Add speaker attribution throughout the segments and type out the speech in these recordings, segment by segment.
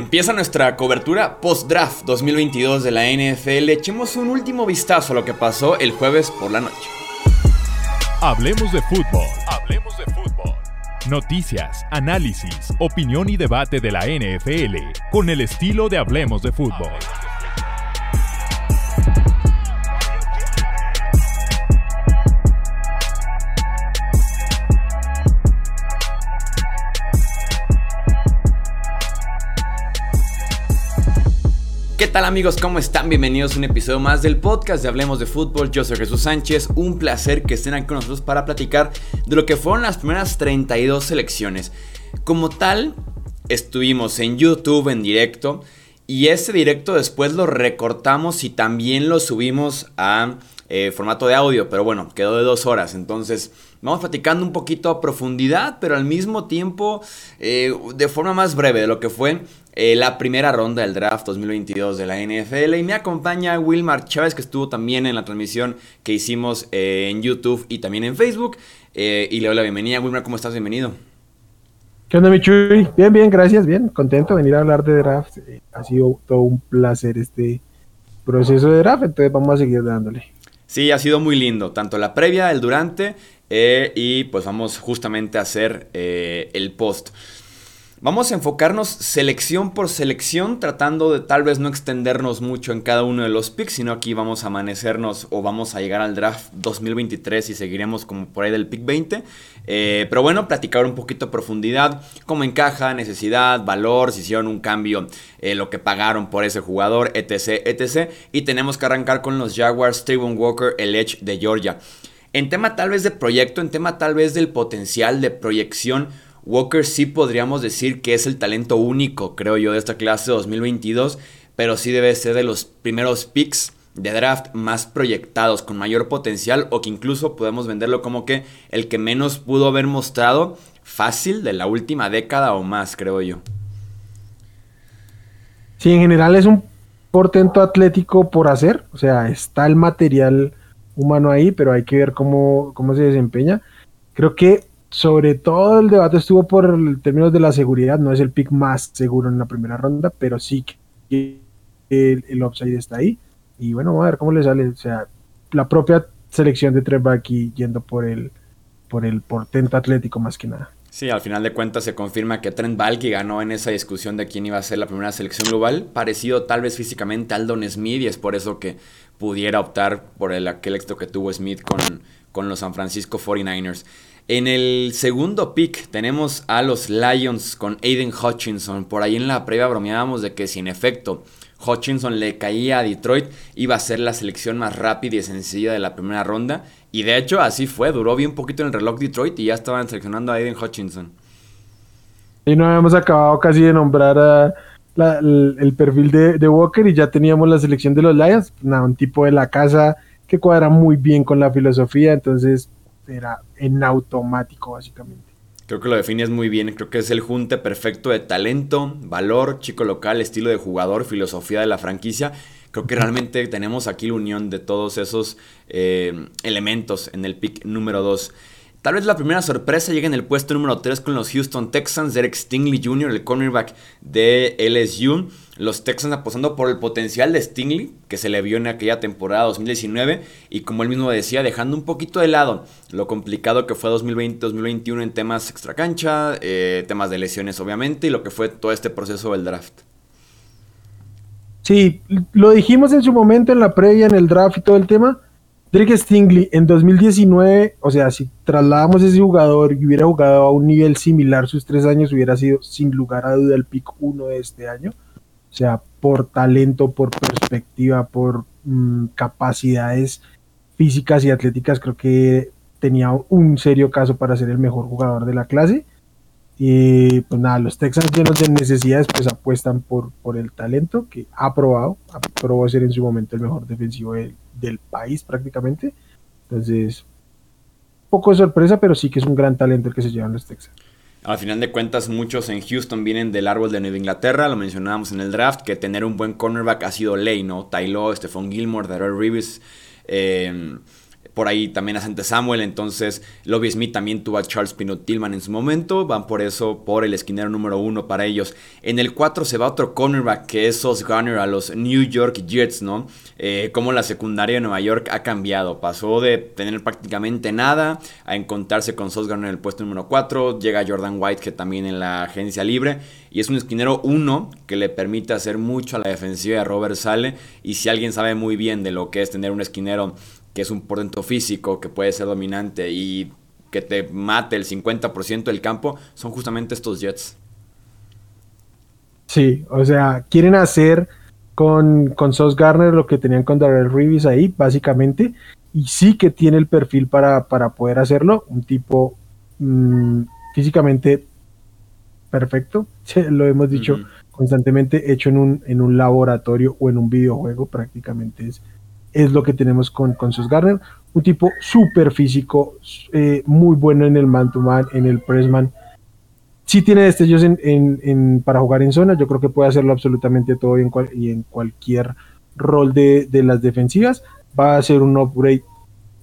Speaker 1: Empieza nuestra cobertura post-draft 2022 de la NFL. Echemos un último vistazo a lo que pasó el jueves por la noche.
Speaker 2: Hablemos de fútbol. Hablemos de fútbol. Noticias, análisis, opinión y debate de la NFL con el estilo de Hablemos de fútbol.
Speaker 1: Tal amigos? ¿Cómo están? Bienvenidos a un episodio más del podcast de Hablemos de Fútbol. Yo soy Jesús Sánchez. Un placer que estén aquí con nosotros para platicar de lo que fueron las primeras 32 selecciones. Como tal, estuvimos en YouTube en directo y ese directo después lo recortamos y también lo subimos a eh, formato de audio, pero bueno, quedó de dos horas. Entonces, vamos platicando un poquito a profundidad, pero al mismo tiempo eh, de forma más breve de lo que fue eh, la primera ronda del draft 2022 de la NFL. Y me acompaña Wilmar Chávez, que estuvo también en la transmisión que hicimos en YouTube y también en Facebook. y le doy la bienvenida. Wilmar, ¿cómo estás? Bienvenido.
Speaker 3: ¿Qué onda, Michuy? Bien, bien, gracias, bien. Contento de venir a hablar de draft. ha sido todo un placer este proceso de draft, entonces vamos a seguir dándole.
Speaker 1: Sí, ha sido muy lindo, tanto la previa, el durante eh, y pues vamos justamente a hacer eh, el post. Vamos a enfocarnos selección por selección, tratando de tal vez no extendernos mucho en cada uno de los picks, sino aquí vamos a amanecernos o vamos a llegar al draft 2023 y seguiremos como por ahí del pick 20. Eh, pero bueno, platicar un poquito a profundidad, cómo encaja, necesidad, valor, si hicieron un cambio, eh, lo que pagaron por ese jugador, etc, etc. Y tenemos que arrancar con los Jaguars, Steven Walker, el Edge de Georgia. En tema tal vez de proyecto, en tema tal vez del potencial de proyección, Walker sí podríamos decir que es el talento único, creo yo, de esta clase 2022, pero sí debe ser de los primeros picks de draft más proyectados, con mayor potencial, o que incluso podemos venderlo como que el que menos pudo haber mostrado fácil de la última década o más, creo yo.
Speaker 3: Sí, en general es un portento atlético por hacer, o sea, está el material humano ahí, pero hay que ver cómo, cómo se desempeña. Creo que sobre todo el debate estuvo por el términos de la seguridad, no es el pick más seguro en la primera ronda, pero sí que el, el upside está ahí. Y bueno, vamos a ver cómo le sale. O sea, la propia selección de aquí yendo por el, por el portento atlético más que nada.
Speaker 1: Sí, al final de cuentas se confirma que Trent Balky ganó en esa discusión de quién iba a ser la primera selección global, parecido tal vez físicamente a Aldon Smith y es por eso que pudiera optar por el, aquel éxito que tuvo Smith con, con los San Francisco 49ers. En el segundo pick tenemos a los Lions con Aiden Hutchinson. Por ahí en la previa bromeábamos de que si en efecto Hutchinson le caía a Detroit, iba a ser la selección más rápida y sencilla de la primera ronda. Y de hecho así fue, duró bien poquito en el reloj Detroit y ya estaban seleccionando a Aiden Hutchinson.
Speaker 3: Y no habíamos acabado casi de nombrar el, perfil de, Walker y ya teníamos la selección de los Lions. un tipo de la casa que cuadra muy bien con la filosofía, entonces era en automático, básicamente.
Speaker 1: Creo que lo defines muy bien. Creo que es el junte perfecto de talento, valor, chico local, estilo de jugador, filosofía de la franquicia. Creo que realmente tenemos aquí la unión de todos esos eh, elementos en el pick número 2. Tal vez la primera sorpresa llega en el puesto número 3 con los Houston Texans, Derek Stingley Jr., el cornerback de LSU. Los Texans apostando por el potencial de Stingley, que se le vio en aquella temporada 2019, y como él mismo decía, dejando un poquito de lado lo complicado que fue 2020-2021 en temas extracancha, eh, temas de lesiones obviamente, y lo que fue todo este proceso del draft.
Speaker 3: Sí, lo dijimos en su momento en la previa, en el draft y todo el tema Drake Stingley en 2019, o sea, si trasladamos ese jugador y hubiera jugado a un nivel similar sus tres años, hubiera sido sin lugar a duda el pick uno de este año. O sea, por talento, por perspectiva, por mm, capacidades físicas y atléticas, creo que tenía un serio caso para ser el mejor jugador de la clase. Y pues nada, los Texans llenos de necesidades, pues apuestan por, por el talento que ha probado, aprobó ser en su momento el mejor defensivo del, del país prácticamente. Entonces, poco de sorpresa, pero sí que es un gran talento el que se llevan los Texans.
Speaker 1: Al final de cuentas, muchos en Houston vienen del árbol de Nueva Inglaterra, lo mencionábamos en el draft, que tener un buen cornerback ha sido ley, ¿no? Tylo, Stephon Gilmore, Darrell Reeves, eh, por ahí también a Sante Samuel, entonces Lobby Smith también tuvo a Charles Pinot Tillman en su momento, van por eso por el esquinero número uno para ellos. En el 4 se va otro cornerback que es Sos Garner a los New York Jets, ¿no? Eh, como la secundaria de Nueva York ha cambiado, pasó de tener prácticamente nada a encontrarse con Sos Garner en el puesto número 4, llega Jordan White que también en la agencia libre y es un esquinero 1 que le permite hacer mucho a la defensiva de Robert Sale y si alguien sabe muy bien de lo que es tener un esquinero que es un portento físico, que puede ser dominante y que te mate el 50% del campo, son justamente estos Jets.
Speaker 3: Sí, o sea, quieren hacer con, con Sos Garner lo que tenían con Darrell Reeves ahí, básicamente, y sí que tiene el perfil para, para poder hacerlo, un tipo mm, físicamente perfecto, lo hemos dicho constantemente, hecho en un, en un laboratorio o en un videojuego, prácticamente es es lo que tenemos con, con Sos Garner. Un tipo súper físico, eh, muy bueno en el man-to-man, en el pressman. Sí tiene destellos en, en, para jugar en zona, yo creo que puede hacerlo absolutamente todo y en, y en cualquier rol de, de, las defensivas. Va a ser un upgrade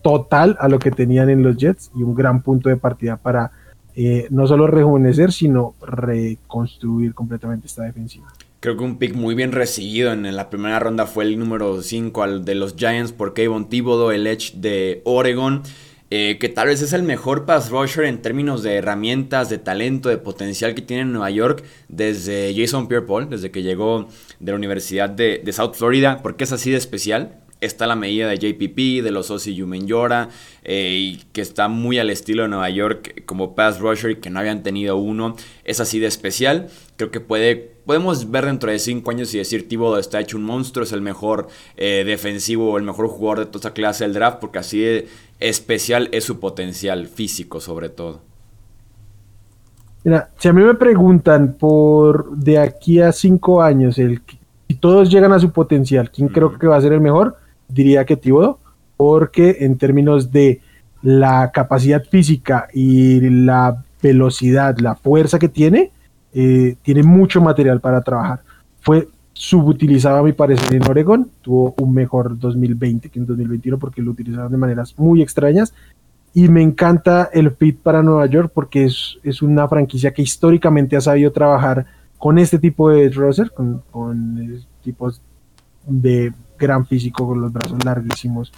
Speaker 3: total a lo que tenían en los Jets y un gran punto de partida para eh, no solo rejuvenecer, sino reconstruir completamente esta defensiva.
Speaker 1: Creo que un pick muy bien recibido en la primera ronda fue el número 5 al de los Giants por Kayvon Thibodeau, el Edge de Oregon. Eh, que tal vez es el mejor pass rusher en términos de herramientas, de talento, de potencial que tiene en Nueva York desde Jason Pierre-Paul, desde que llegó de la Universidad de, South Florida, porque es así de especial está la medida de JPP, de los Ossie Yumenyora, eh, y que está muy al estilo de Nueva York como pass rusher y que no habían tenido uno. Es así de especial. Creo que puede, podemos ver dentro de cinco años y decir Thibodeau está hecho un monstruo, es el mejor eh, defensivo, el mejor jugador de toda esa clase del draft, porque así de especial es su potencial físico sobre todo.
Speaker 3: Mira, si a mí me preguntan por de aquí a cinco años, el, si todos llegan a su potencial, ¿quién creo que va a ser el mejor? diría que Thibodeau, porque en términos de la capacidad física y la velocidad, la fuerza que tiene, eh, tiene mucho material para trabajar. Fue subutilizado a mi parecer en Oregon, tuvo un mejor 2020 que en 2021 porque lo utilizaron de maneras muy extrañas y me encanta el fit para Nueva York porque es, es una franquicia que históricamente ha sabido trabajar con este tipo de roster, con, con tipos de gran físico con los brazos larguísimos.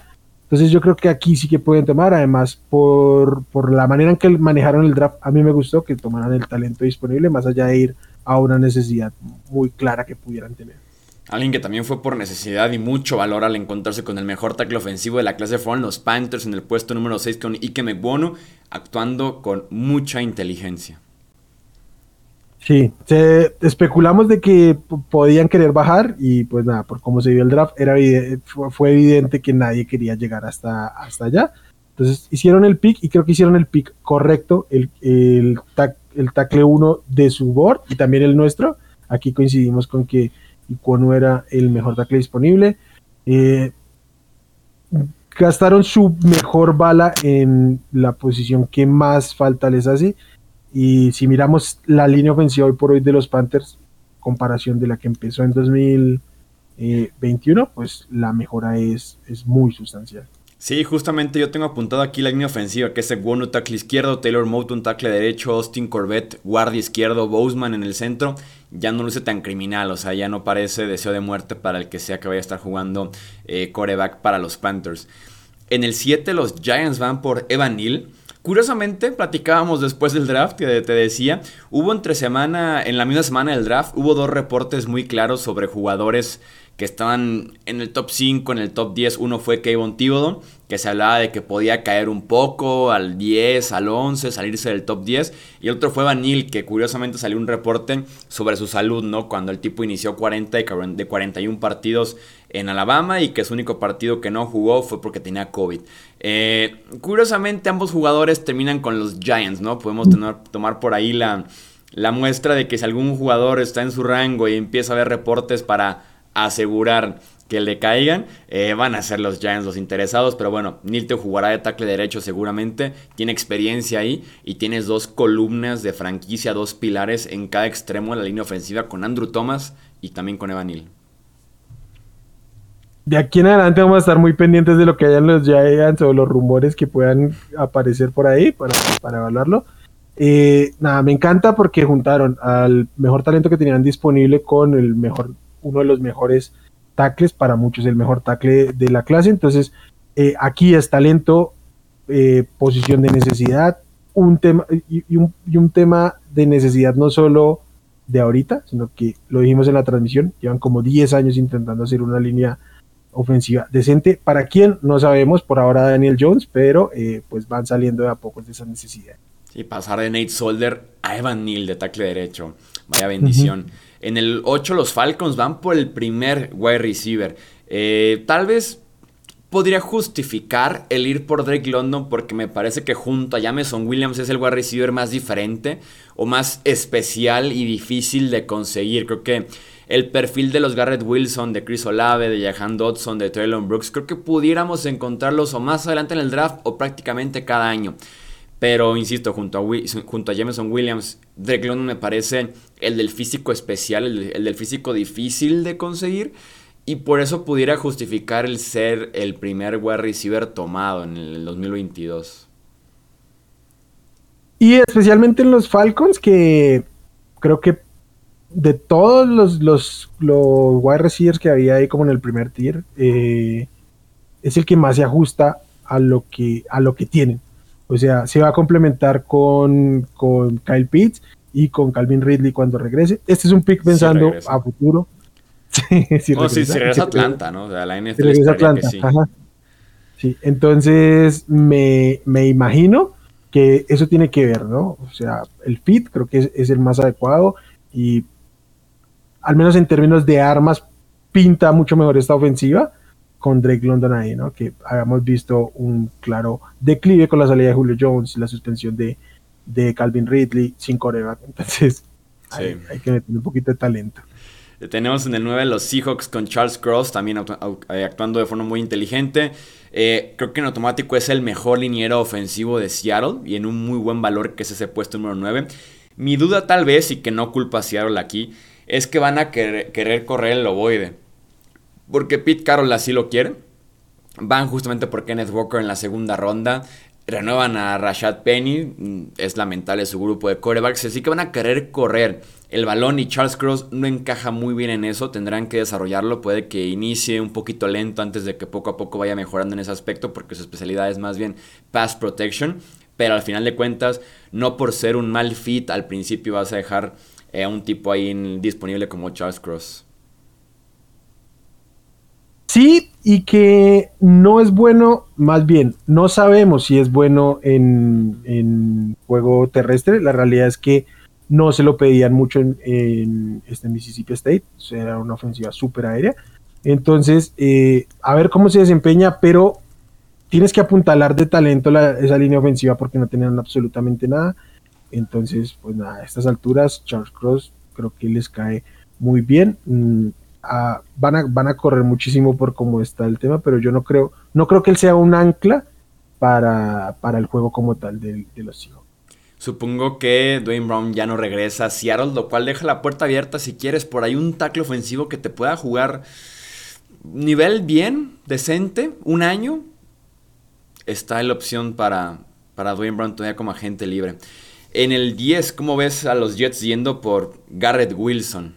Speaker 3: Entonces yo creo que aquí sí que pueden tomar, además por, por la manera en que manejaron el draft, a mí me gustó que tomaran el talento disponible más allá de ir a una necesidad muy clara que pudieran tener.
Speaker 1: Alguien que también fue por necesidad y mucho valor al encontrarse con el mejor tackle ofensivo de la clase fueron los Panthers en el puesto número 6 con Ike Megbono, actuando con mucha inteligencia.
Speaker 3: Sí, especulamos de que podían querer bajar y pues nada, por cómo se vio el draft, era fue, evidente que nadie quería llegar hasta, hasta allá. Entonces hicieron el pick y creo que hicieron el pick correcto, el, el, el tackle 1 de su board y también el nuestro. Aquí coincidimos con que Icono era el mejor tackle disponible. Eh, gastaron su mejor bala en la posición que más falta les hace y si miramos la línea ofensiva hoy por hoy de los Panthers, comparación de la que empezó en 2021, pues la mejora es, es muy sustancial.
Speaker 1: Sí, justamente yo tengo apuntado aquí la línea ofensiva, que es Egwono, tackle izquierdo, Taylor Moton, tackle derecho, Austin Corbett, guardia izquierdo, Boseman en el centro. Ya no luce tan criminal, o sea, ya no parece deseo de muerte para el que sea que vaya a estar jugando eh, coreback para los Panthers. En el 7 los Giants van por Evan Neal. Curiosamente, platicábamos después del draft, que te decía, hubo entre semana, en la misma semana del draft, hubo dos reportes muy claros sobre jugadores que estaban en el top 5, en el top 10. Uno fue Kayvon Thibodeau, que se hablaba de que podía caer un poco al 10, al 11, salirse del top 10. Y el otro fue Vanil, que curiosamente salió un reporte sobre su salud, ¿no? Cuando el tipo inició 40 de 41 partidos en Alabama y que su único partido que no jugó fue porque tenía COVID. Eh, curiosamente, ambos jugadores terminan con los Giants, ¿no? Podemos tomar por ahí la, la muestra de que si algún jugador está en su rango y empieza a ver reportes para asegurar que le caigan, eh, van a ser los Giants los interesados, pero bueno, Nilte jugará de tackle derecho seguramente, tiene experiencia ahí y tienes dos columnas de franquicia, dos pilares en cada extremo de la línea ofensiva con Andrew Thomas y también con Evan Neal.
Speaker 3: De aquí en adelante vamos a estar muy pendientes de lo que hayan los Giants o los rumores que puedan aparecer por ahí para, para evaluarlo. Eh, nada, me encanta porque juntaron al mejor talento que tenían disponible con el mejor, uno de los mejores tackles, para muchos el mejor tackle de la clase. Entonces, eh, aquí es talento, eh, posición de necesidad, un tema y, un, y, un, tema de necesidad no solo de ahorita, sino que lo dijimos en la transmisión, llevan como 10 años intentando hacer una línea ofensiva decente. ¿Para quién? No sabemos, por ahora Daniel Jones, pero eh, pues van saliendo de a poco de esa necesidad.
Speaker 1: Sí, pasar de Nate Solder a Evan Neal de tackle derecho. Vaya bendición. En el 8 los Falcons van por el primer wide receiver. Eh, tal vez podría justificar el ir por Drake London porque me parece que junto a Jameson Williams es el wide receiver más diferente o más especial y difícil de conseguir. Creo que el perfil de los Garrett Wilson, de Chris Olave, de Jahan Dodson, de Traylon Brooks, creo que pudiéramos encontrarlos o más adelante en el draft o prácticamente cada año. Pero insisto, junto a, junto a Jameson Williams, Drake London me parece el del físico especial, el, del físico difícil de conseguir. Y por eso pudiera justificar el ser el primer wide receiver tomado en el 2022.
Speaker 3: Y especialmente en los Falcons, que creo que de todos los, los, los wide receivers que había ahí como en el primer tier, eh, es el que más se ajusta a lo que, a lo que tienen. O sea, se va a complementar con, con Kyle Pitts y con Calvin Ridley cuando regrese. Este es un pick pensando a futuro.
Speaker 1: sí, sí, regresa, Atlanta, ¿no? O sea, la NFL
Speaker 3: regresa Atlanta, sí. Sí, entonces me, me, imagino que eso tiene que ver, ¿no? O sea, el fit creo que es, es el más adecuado y al menos en términos de armas, pinta mucho mejor esta ofensiva con Drake London ahí, ¿no? Que habíamos visto un claro declive con la salida de Julio Jones y la suspensión de, de Calvin Ridley sin coreback. Entonces, hay, que meter un poquito de talento.
Speaker 1: Tenemos en el 9 los Seahawks con Charles Cross, también eh, actuando de forma muy inteligente. Eh, creo que en automático es el mejor liniero ofensivo de Seattle y en un muy buen valor que es ese puesto número 9. Mi duda tal vez, y que no culpa a Seattle aquí, es que van a querer, correr el ovoide. Porque Pete Carroll así lo quiere. Van justamente por Kenneth Walker en la segunda ronda. Renuevan a Rashad Penny. Mm, es lamentable su grupo de corebacks. Así que van a querer correr el balón y Charles Cross no encaja muy bien en eso. Tendrán que desarrollarlo. Puede que inicie un poquito lento antes de que poco a poco vaya mejorando en ese aspecto. Porque su especialidad es más bien pass protection. Pero al final de cuentas, no por ser un mal fit al principio vas a dejar a un tipo ahí disponible como Charles Cross.
Speaker 3: Sí, y que no es bueno, más bien, no sabemos si es bueno en, juego terrestre. La realidad es que no se lo pedían mucho en, este Mississippi State, era una ofensiva súper aérea. Entonces, eh, a ver cómo se desempeña, pero tienes que apuntalar de talento esa línea ofensiva porque no tenían absolutamente nada. Entonces, pues nada, a estas alturas Charles Cross creo que les cae muy bien. Mm, van, a, van a correr muchísimo por cómo está el tema, pero yo no creo, no creo que él sea un ancla para, para el juego como tal de, los hijos.
Speaker 1: Supongo que Dwayne Brown ya no regresa a Seattle, lo cual deja la puerta abierta si quieres por ahí un tackle ofensivo que te pueda jugar nivel bien, decente, un año. Está la opción para, para Dwayne Brown todavía como agente libre. En el 10, ¿cómo ves a los Jets yendo por Garrett Wilson?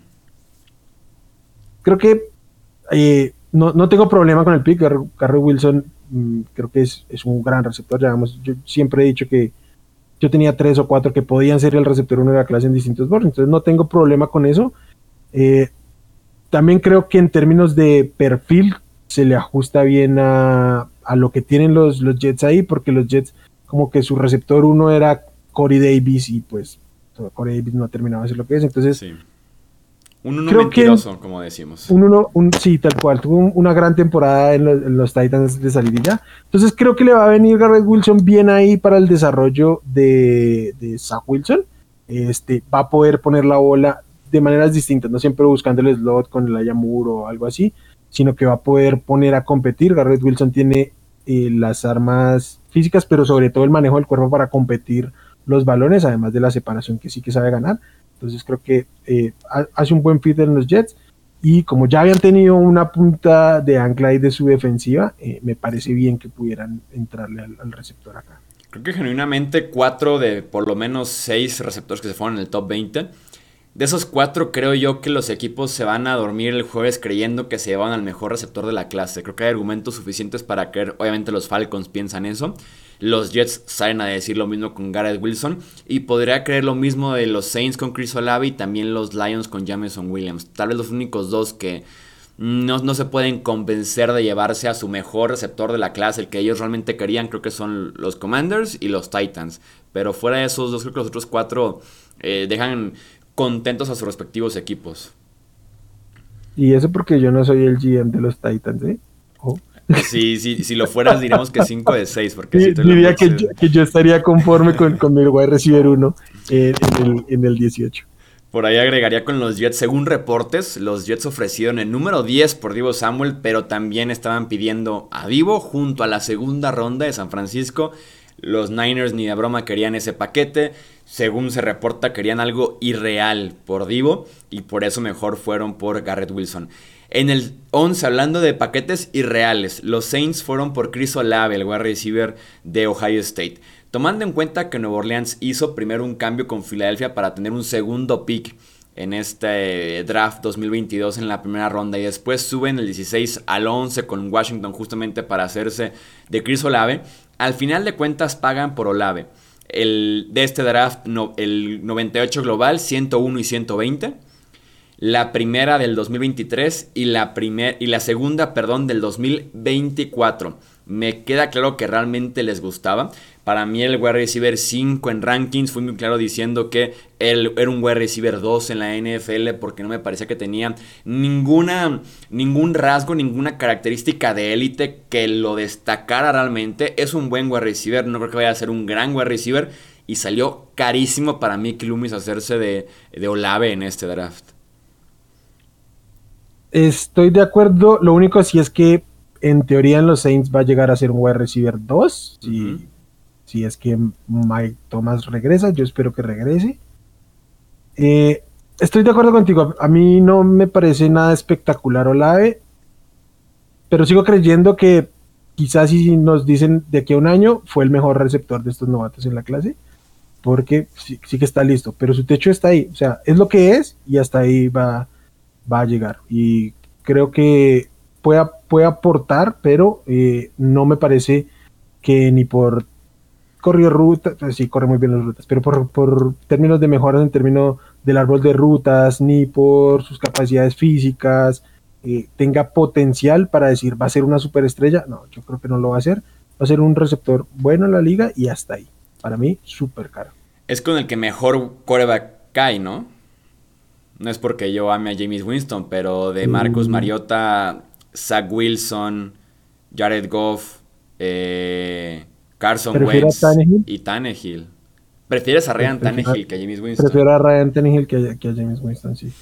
Speaker 3: Creo que eh, no, tengo problema con el pick. Garrett Wilson mm, creo que es, un gran receptor. yo siempre he dicho que yo tenía tres o cuatro que podían ser el receptor uno de la clase en distintos boards. Entonces no tengo problema con eso. Eh, también creo que en términos de perfil se le ajusta bien a, lo que tienen los, los Jets ahí, porque los Jets como que su receptor uno era Corey Davis y pues Corey Davis no ha terminado de ser lo que es. Entonces, sí.
Speaker 1: un uno mentiroso, como decimos.
Speaker 3: Un uno, un, sí, tal cual. Tuvo una gran temporada en los, Titans de salir ya. Entonces creo que le va a venir Garrett Wilson bien ahí para el desarrollo de, de Zach Wilson. Este, va a poder poner la bola de maneras distintas, no siempre buscando el slot con el Ayamur o algo así, sino que va a poder poner a competir. Garrett Wilson tiene eh, las armas físicas, pero sobre todo el manejo del cuerpo para competir los balones, además de la separación que sí que sabe ganar. Entonces creo que eh, hace un buen fit en los Jets Y como ya habían tenido una punta de ancla ahí de su defensiva, eh, me parece bien que pudieran entrarle al, receptor acá.
Speaker 1: Creo que genuinamente cuatro de por lo menos seis receptores que se fueron en el top 20. De esos cuatro creo yo que los equipos se van a dormir el jueves creyendo que se llevan al mejor receptor de la clase. Creo que hay argumentos suficientes para creer, obviamente los Falcons piensan eso. Los Jets salen a decir lo mismo con Garrett Wilson. Y podría creer lo mismo de los Saints con Chris Olave y también los Lions con Jameson Williams. Tal vez los únicos dos que no, no, se pueden convencer de llevarse a su mejor receptor de la clase, el que ellos realmente querían, creo que son los Commanders y los Titans. Pero fuera de esos dos, creo que los otros cuatro eh, dejan contentos a sus respectivos equipos.
Speaker 3: Y eso porque yo no soy el GM de los Titans, ¿eh?
Speaker 1: Sí, sí, si lo fueras diríamos que 5 de 6. Porque
Speaker 3: diría que yo, que yo, estaría conforme con, con el wide receiver 1 en, el, en el 18.
Speaker 1: Por ahí agregaría con los Jets, según reportes, los Jets ofrecieron el número 10 por Divo Samuel, pero también estaban pidiendo a Divo junto a la segunda ronda de San Francisco. Los Niners ni de broma querían ese paquete. Según se reporta, querían algo irreal por Divo y por eso mejor fueron por Garrett Wilson. En el 11, hablando de paquetes irreales, los Saints fueron por Chris Olave, el wide receiver de Ohio State. Tomando en cuenta que Nueva Orleans hizo primero un cambio con Filadelfia para tener un segundo pick en este draft 2022 en la primera ronda y después suben el 16 al 11 con Washington justamente para hacerse de Chris Olave, al final de cuentas pagan por Olave. De este draft, el 98 global, 101 y 120 la primera del 2023 y la, primer, y la segunda, perdón, del 2024. Me queda claro que realmente les gustaba. Para mí el wide receiver 5 en rankings fue muy claro diciendo que él era un wide receiver 2 en la NFL porque no me parecía que tenía ninguna, ningún rasgo, ninguna característica de élite que lo destacara realmente. Es un buen wide receiver, no creo que vaya a ser un gran wide receiver y salió carísimo para mí que Loomis hacerse de, de Olave en este draft.
Speaker 3: Estoy de acuerdo. Lo único sí es que en teoría en los Saints va a llegar a ser un wide receiver 2. Si, es que Mike Thomas regresa, yo espero que regrese. Eh, estoy de acuerdo contigo. A mí no me parece nada espectacular Olave. Pero sigo creyendo que quizás si nos dicen de aquí a un año fue el mejor receptor de estos novatos en la clase. Porque sí, que está listo. Pero su techo está ahí. O sea, es lo que es y hasta ahí va va a llegar. Y creo que puede, puede aportar, pero eh, no me parece que ni por corrió rutas, sí, corre muy bien las rutas, pero por, por términos de mejoras en términos del árbol de rutas, ni por sus capacidades físicas, eh, tenga potencial para decir va a ser una superestrella. No, yo creo que no lo va a hacer. Va a ser un receptor bueno en la liga y hasta ahí. Para mí, súper caro.
Speaker 1: Es con el que mejor coreback cae, ¿no? No es porque yo ame a James Winston, pero de Marcus mm. Mariota, Zach Wilson, Jared Goff, eh, Carson Wentz y Tannehill. ¿Prefieres a Ryan Tannehill que a James Winston?
Speaker 3: Prefiero a Ryan Tannehill que, a James Winston, sí.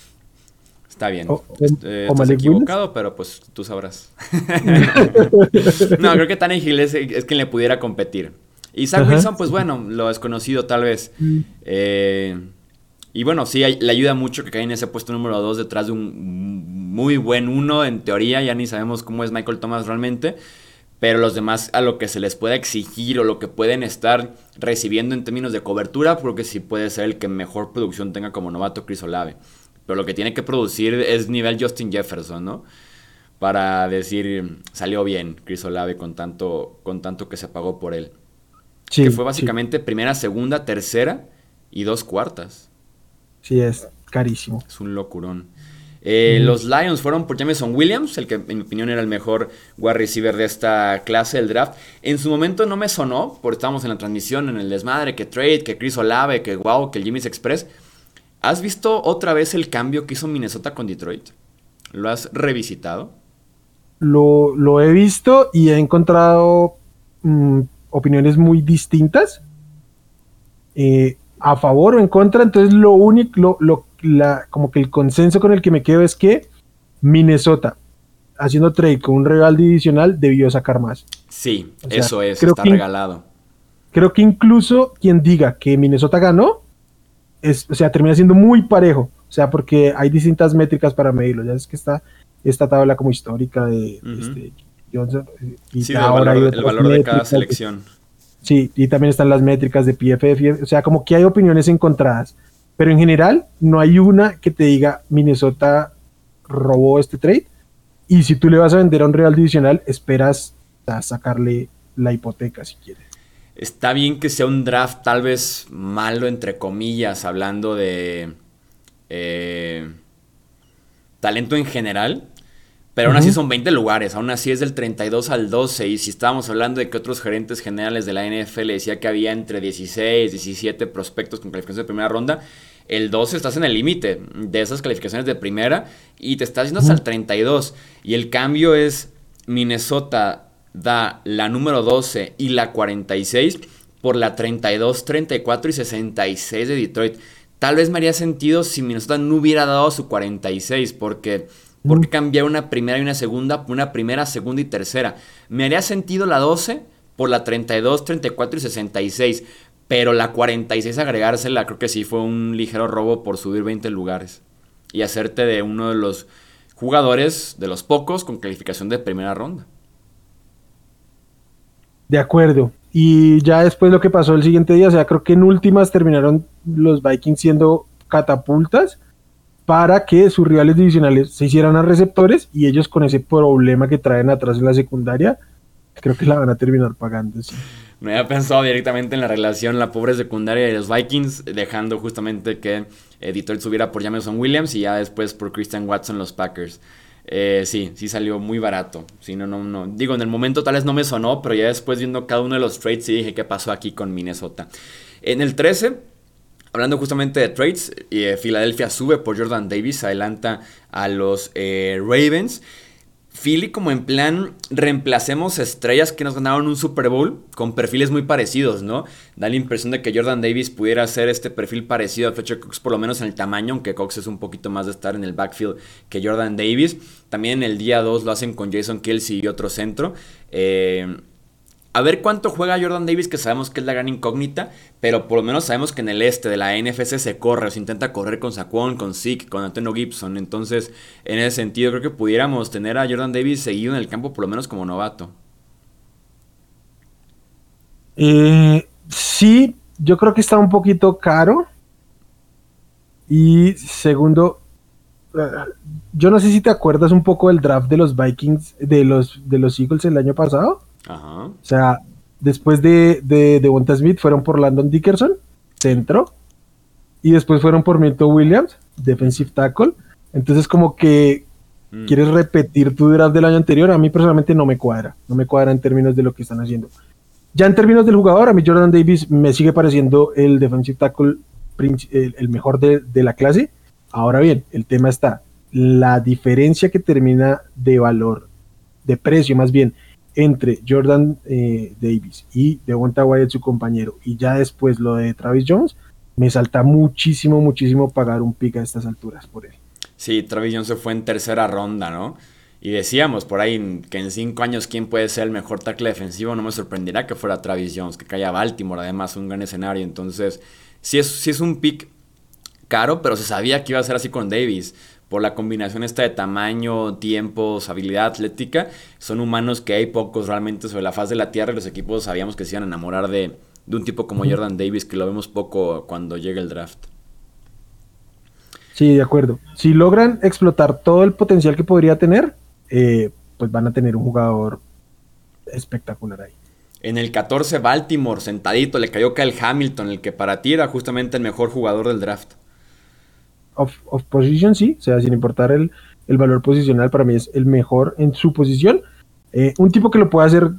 Speaker 1: Está bien. O, eh, estás equivocado, pero pues tú sabrás. no, creo que Tannehill es, es, quien le pudiera competir. Y Zach Wilson, pues bueno, lo desconocido tal vez. Mm. Eh, y bueno, sí, le ayuda mucho que caiga en ese puesto número 2 detrás de un muy buen uno, en teoría, ya ni sabemos cómo es Michael Thomas realmente, pero los demás a lo que se les pueda exigir o lo que pueden estar recibiendo en términos de cobertura, porque sí puede ser el que mejor producción tenga como novato Chris Olave. Pero lo que tiene que producir es nivel Justin Jefferson, ¿no? Para decir, salió bien Chris Olave con tanto, con tanto que se pagó por él. que fue básicamente primera, segunda, tercera y dos cuartas.
Speaker 3: Sí, es carísimo.
Speaker 1: Es un locurón. Eh, los Lions fueron por Jameson Williams, el que en mi opinión era el mejor wide receiver de esta clase del draft. En su momento no me sonó, porque estábamos en la transmisión, en el desmadre, que trade, que Chris Olave, que wow, que el Jimmy's Express. ¿Has visto otra vez el cambio que hizo Minnesota con Detroit? ¿Lo has revisitado?
Speaker 3: Lo, lo he visto y he encontrado mm, opiniones muy distintas. Eh, a favor o en contra, entonces lo único, lo, la, como que el consenso con el que me quedo es que Minnesota, haciendo trade con un regalo adicional, debió sacar más.
Speaker 1: Sí, eso es, está regalado.
Speaker 3: Creo que incluso quien diga que Minnesota ganó, es, o sea, termina siendo muy parejo, O sea, porque hay distintas métricas para medirlo. Ya es que está esta tabla como histórica de este, Johnson.
Speaker 1: Eh, y ahora el valor, de cada selección.
Speaker 3: Sí, y también están las métricas de PFF. O sea, como que hay opiniones encontradas. Pero en general, no hay una que te diga Minnesota robó este trade. Y si tú le vas a vender a un Real Divisional, esperas a sacarle la hipoteca si quieres.
Speaker 1: Está bien que sea un draft tal vez malo, entre comillas, hablando de eh, talento en general. Pero aún así son 20 lugares, aún así es del 32 al 12. Y si estábamos hablando de que otros gerentes generales de la NFL decía que había entre 16, 17 prospectos con calificaciones de primera ronda, el 12 estás en el límite de esas calificaciones de primera y te estás yendo hasta el 32. Y el cambio es Minnesota da la número 12 y la 46 por la 32, 34 y 66 de Detroit. Tal vez me haría sentido si Minnesota no hubiera dado su 46 porque ¿Por qué cambiar una primera y una segunda una primera, segunda y tercera? Me haría sentido la 12 por la 32, 34 y 66. Pero la 46 agregársela creo que sí fue un ligero robo por subir 20 lugares. Y hacerte de uno de los jugadores, de los pocos, con calificación de primera ronda.
Speaker 3: De acuerdo. Y ya después lo que pasó el siguiente día, o sea, creo que en últimas terminaron los Vikings siendo catapultas para que sus rivales divisionales se hicieran a receptores y ellos con ese problema que traen atrás en la secundaria, creo que la van a terminar pagando. Sí.
Speaker 1: Me había pensado directamente en la relación, la pobre secundaria de los Vikings, dejando justamente que Detroit subiera por Jameson Williams y ya después por Christian Watson los Packers. Eh, sí, sí salió muy barato. Sí, no, no, no. Digo, en el momento tal vez no me sonó, pero ya después viendo cada uno de los trades sí dije qué pasó aquí con Minnesota. En el 13 Hablando justamente de trades, eh, Filadelfia sube por Jordan Davis, adelanta a los eh, Ravens. Philly como en plan reemplacemos estrellas que nos ganaron un Super Bowl con perfiles muy parecidos, ¿no? Da la impresión de que Jordan Davis pudiera hacer este perfil parecido a Fletcher Cox, por lo menos en el tamaño, aunque Cox es un poquito más de estar en el backfield que Jordan Davis. También en el día 2 lo hacen con Jason Kelsey y otro centro. Eh, a ver cuánto juega Jordan Davis, que sabemos que es la gran incógnita, pero por lo menos sabemos que en el este de la NFC se corre, o se intenta correr con Saquon, con Zeke, con Antonio Gibson. Entonces, en ese sentido, creo que pudiéramos tener a Jordan Davis seguido en el campo, por lo menos como novato.
Speaker 3: Eh, sí, yo creo que está un poquito caro. Y segundo, eh, yo no sé si te acuerdas un poco del draft de los Vikings, de los, de los Eagles el año pasado. O sea, después de, de, de Smith fueron por Landon Dickerson, centro, y después fueron por Milton Williams, defensive tackle. Entonces, como que mm. quieres repetir tu draft del año anterior, a mí personalmente no me cuadra, no me cuadra en términos de lo que están haciendo. Ya en términos del jugador, a mí Jordan Davis me sigue pareciendo el defensive tackle el, mejor de, de la clase. Ahora bien, el tema está, la diferencia que termina de valor, de precio más bien, entre Jordan eh, Davis y Devonta Wyatt, su compañero, y ya después lo de Travis Jones, me salta muchísimo, muchísimo pagar un pick a estas alturas por él.
Speaker 1: Sí, Travis Jones se fue en tercera ronda, ¿no? Y decíamos por ahí que en cinco años quién puede ser el mejor tackle defensivo, no me sorprenderá que fuera Travis Jones, que cae Baltimore, además un gran escenario. Entonces, sí es, sí es un pick caro, pero se sabía que iba a ser así con Davis por la combinación esta de tamaño, tiempo, habilidad atlética, son humanos que hay pocos realmente sobre la faz de la Tierra y los equipos sabíamos que se iban a enamorar de, un tipo como Jordan Davis, que lo vemos poco cuando llega el draft.
Speaker 3: Sí, de acuerdo. Si logran explotar todo el potencial que podría tener, eh, pues van a tener un jugador espectacular ahí.
Speaker 1: En el 14 Baltimore, sentadito, le cayó Kyle Hamilton, el que para ti era justamente el mejor jugador del draft
Speaker 3: of, position, sí, o sea, sin importar el, valor posicional, para mí es el mejor en su posición. Eh, un tipo que lo puede hacer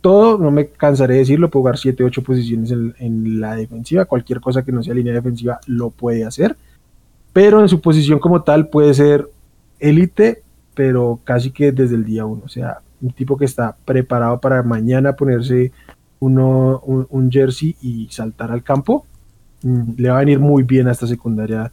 Speaker 3: todo, no me cansaré de decirlo, puede jugar 7, 8 posiciones en, la defensiva, cualquier cosa que no sea línea defensiva lo puede hacer, pero en su posición como tal puede ser élite, pero casi que desde el día 1, o sea, un tipo que está preparado para mañana ponerse uno, un, jersey y saltar al campo, mm, le va a venir muy bien a esta secundaria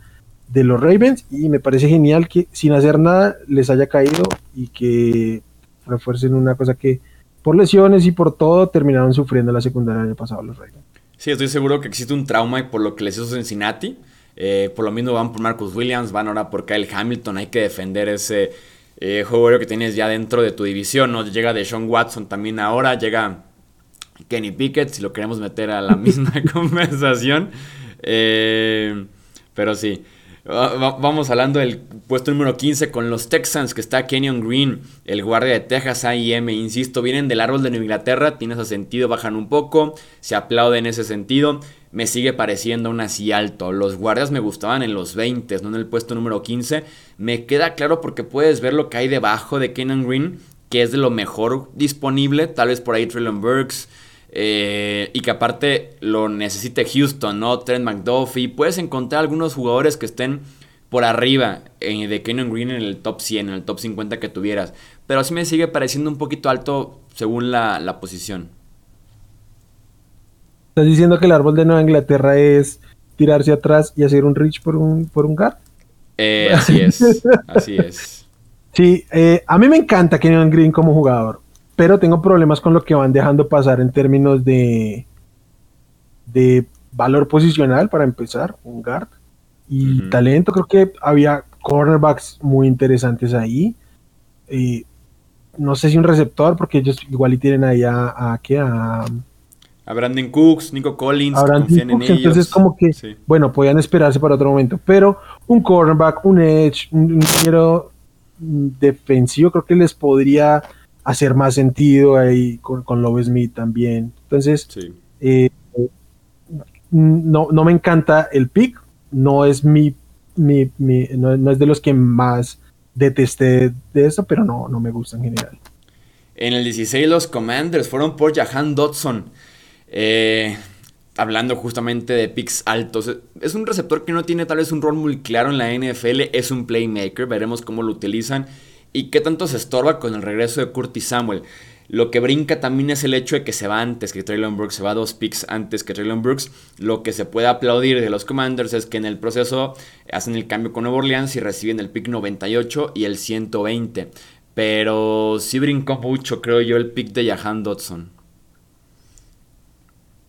Speaker 3: de los Ravens y me parece genial que sin hacer nada les haya caído y que refuercen una cosa que por lesiones y por todo terminaron sufriendo la secundaria el año pasado los Ravens.
Speaker 1: Sí, estoy seguro que existe un trauma por lo que les hizo Cincinnati. Eh, por lo mismo van por Marcus Williams, van ahora por Kyle Hamilton. Hay que defender ese eh, juego que tienes ya dentro de tu división. ¿no? Llega de Sean Watson también ahora, llega Kenny Pickett, si lo queremos meter a la misma conversación. Eh, pero sí. Vamos hablando del puesto número 15 con los Texans, que está Kenyon Green, el guardia de Texas A&M. Insisto, vienen del árbol de Inglaterra, tiene ese sentido, bajan un poco, se aplaude en ese sentido. Me sigue pareciendo aún así alto. Los guardias me gustaban en los 20, no en el puesto número 15. Me queda claro porque puedes ver lo que hay debajo de Kenyon Green, que es de lo mejor disponible. Tal vez por ahí Traylon Burks, eh, y que aparte lo necesite Houston, ¿no? Trent McDuffie. Puedes encontrar algunos jugadores que estén por arriba eh, de Kenyon Green en el top 100, en el top 50 que tuvieras. Pero sí me sigue pareciendo un poquito alto según la, posición.
Speaker 3: ¿Estás diciendo que el árbol de Nueva Inglaterra es tirarse atrás y hacer un reach por un, por un guard?
Speaker 1: Eh, así es, así es.
Speaker 3: Sí, a mí me encanta Kenyon Green como jugador pero tengo problemas con lo que van dejando pasar en términos de, de valor posicional para empezar, un guard. Y talento, creo que había cornerbacks muy interesantes ahí. Eh, no sé si un receptor, porque ellos igual y tienen ahí a, a, a,
Speaker 1: a Brandon Cooks, Nico Collins,
Speaker 3: confían en ellos. Entonces, como que, bueno, podían esperarse para otro momento. Pero un cornerback, un edge, un ingeniero defensivo, creo que les podría hacer más sentido ahí con, con Love Smith también. Entonces, eh, no, no me encanta el pick, no es mi, mi, no, es de los que más detesté de eso, pero no, no me gusta en general.
Speaker 1: En el 16 los Commanders fueron por Jahan Dodson. Eh, hablando justamente de picks altos. Es un receptor que no tiene tal vez un rol muy claro en la NFL, es un playmaker, veremos cómo lo utilizan y qué tanto se estorba con el regreso de Curtis Samuel. Lo que brinca también es el hecho de que se va antes que Traylon Brooks, se va dos picks antes que Traylon Brooks. Lo que se puede aplaudir de los Commanders es que en el proceso hacen el cambio con Nueva Orleans y reciben el pick 98 y el 120. Pero sí brincó mucho, creo yo, el pick de Jahan Dodson.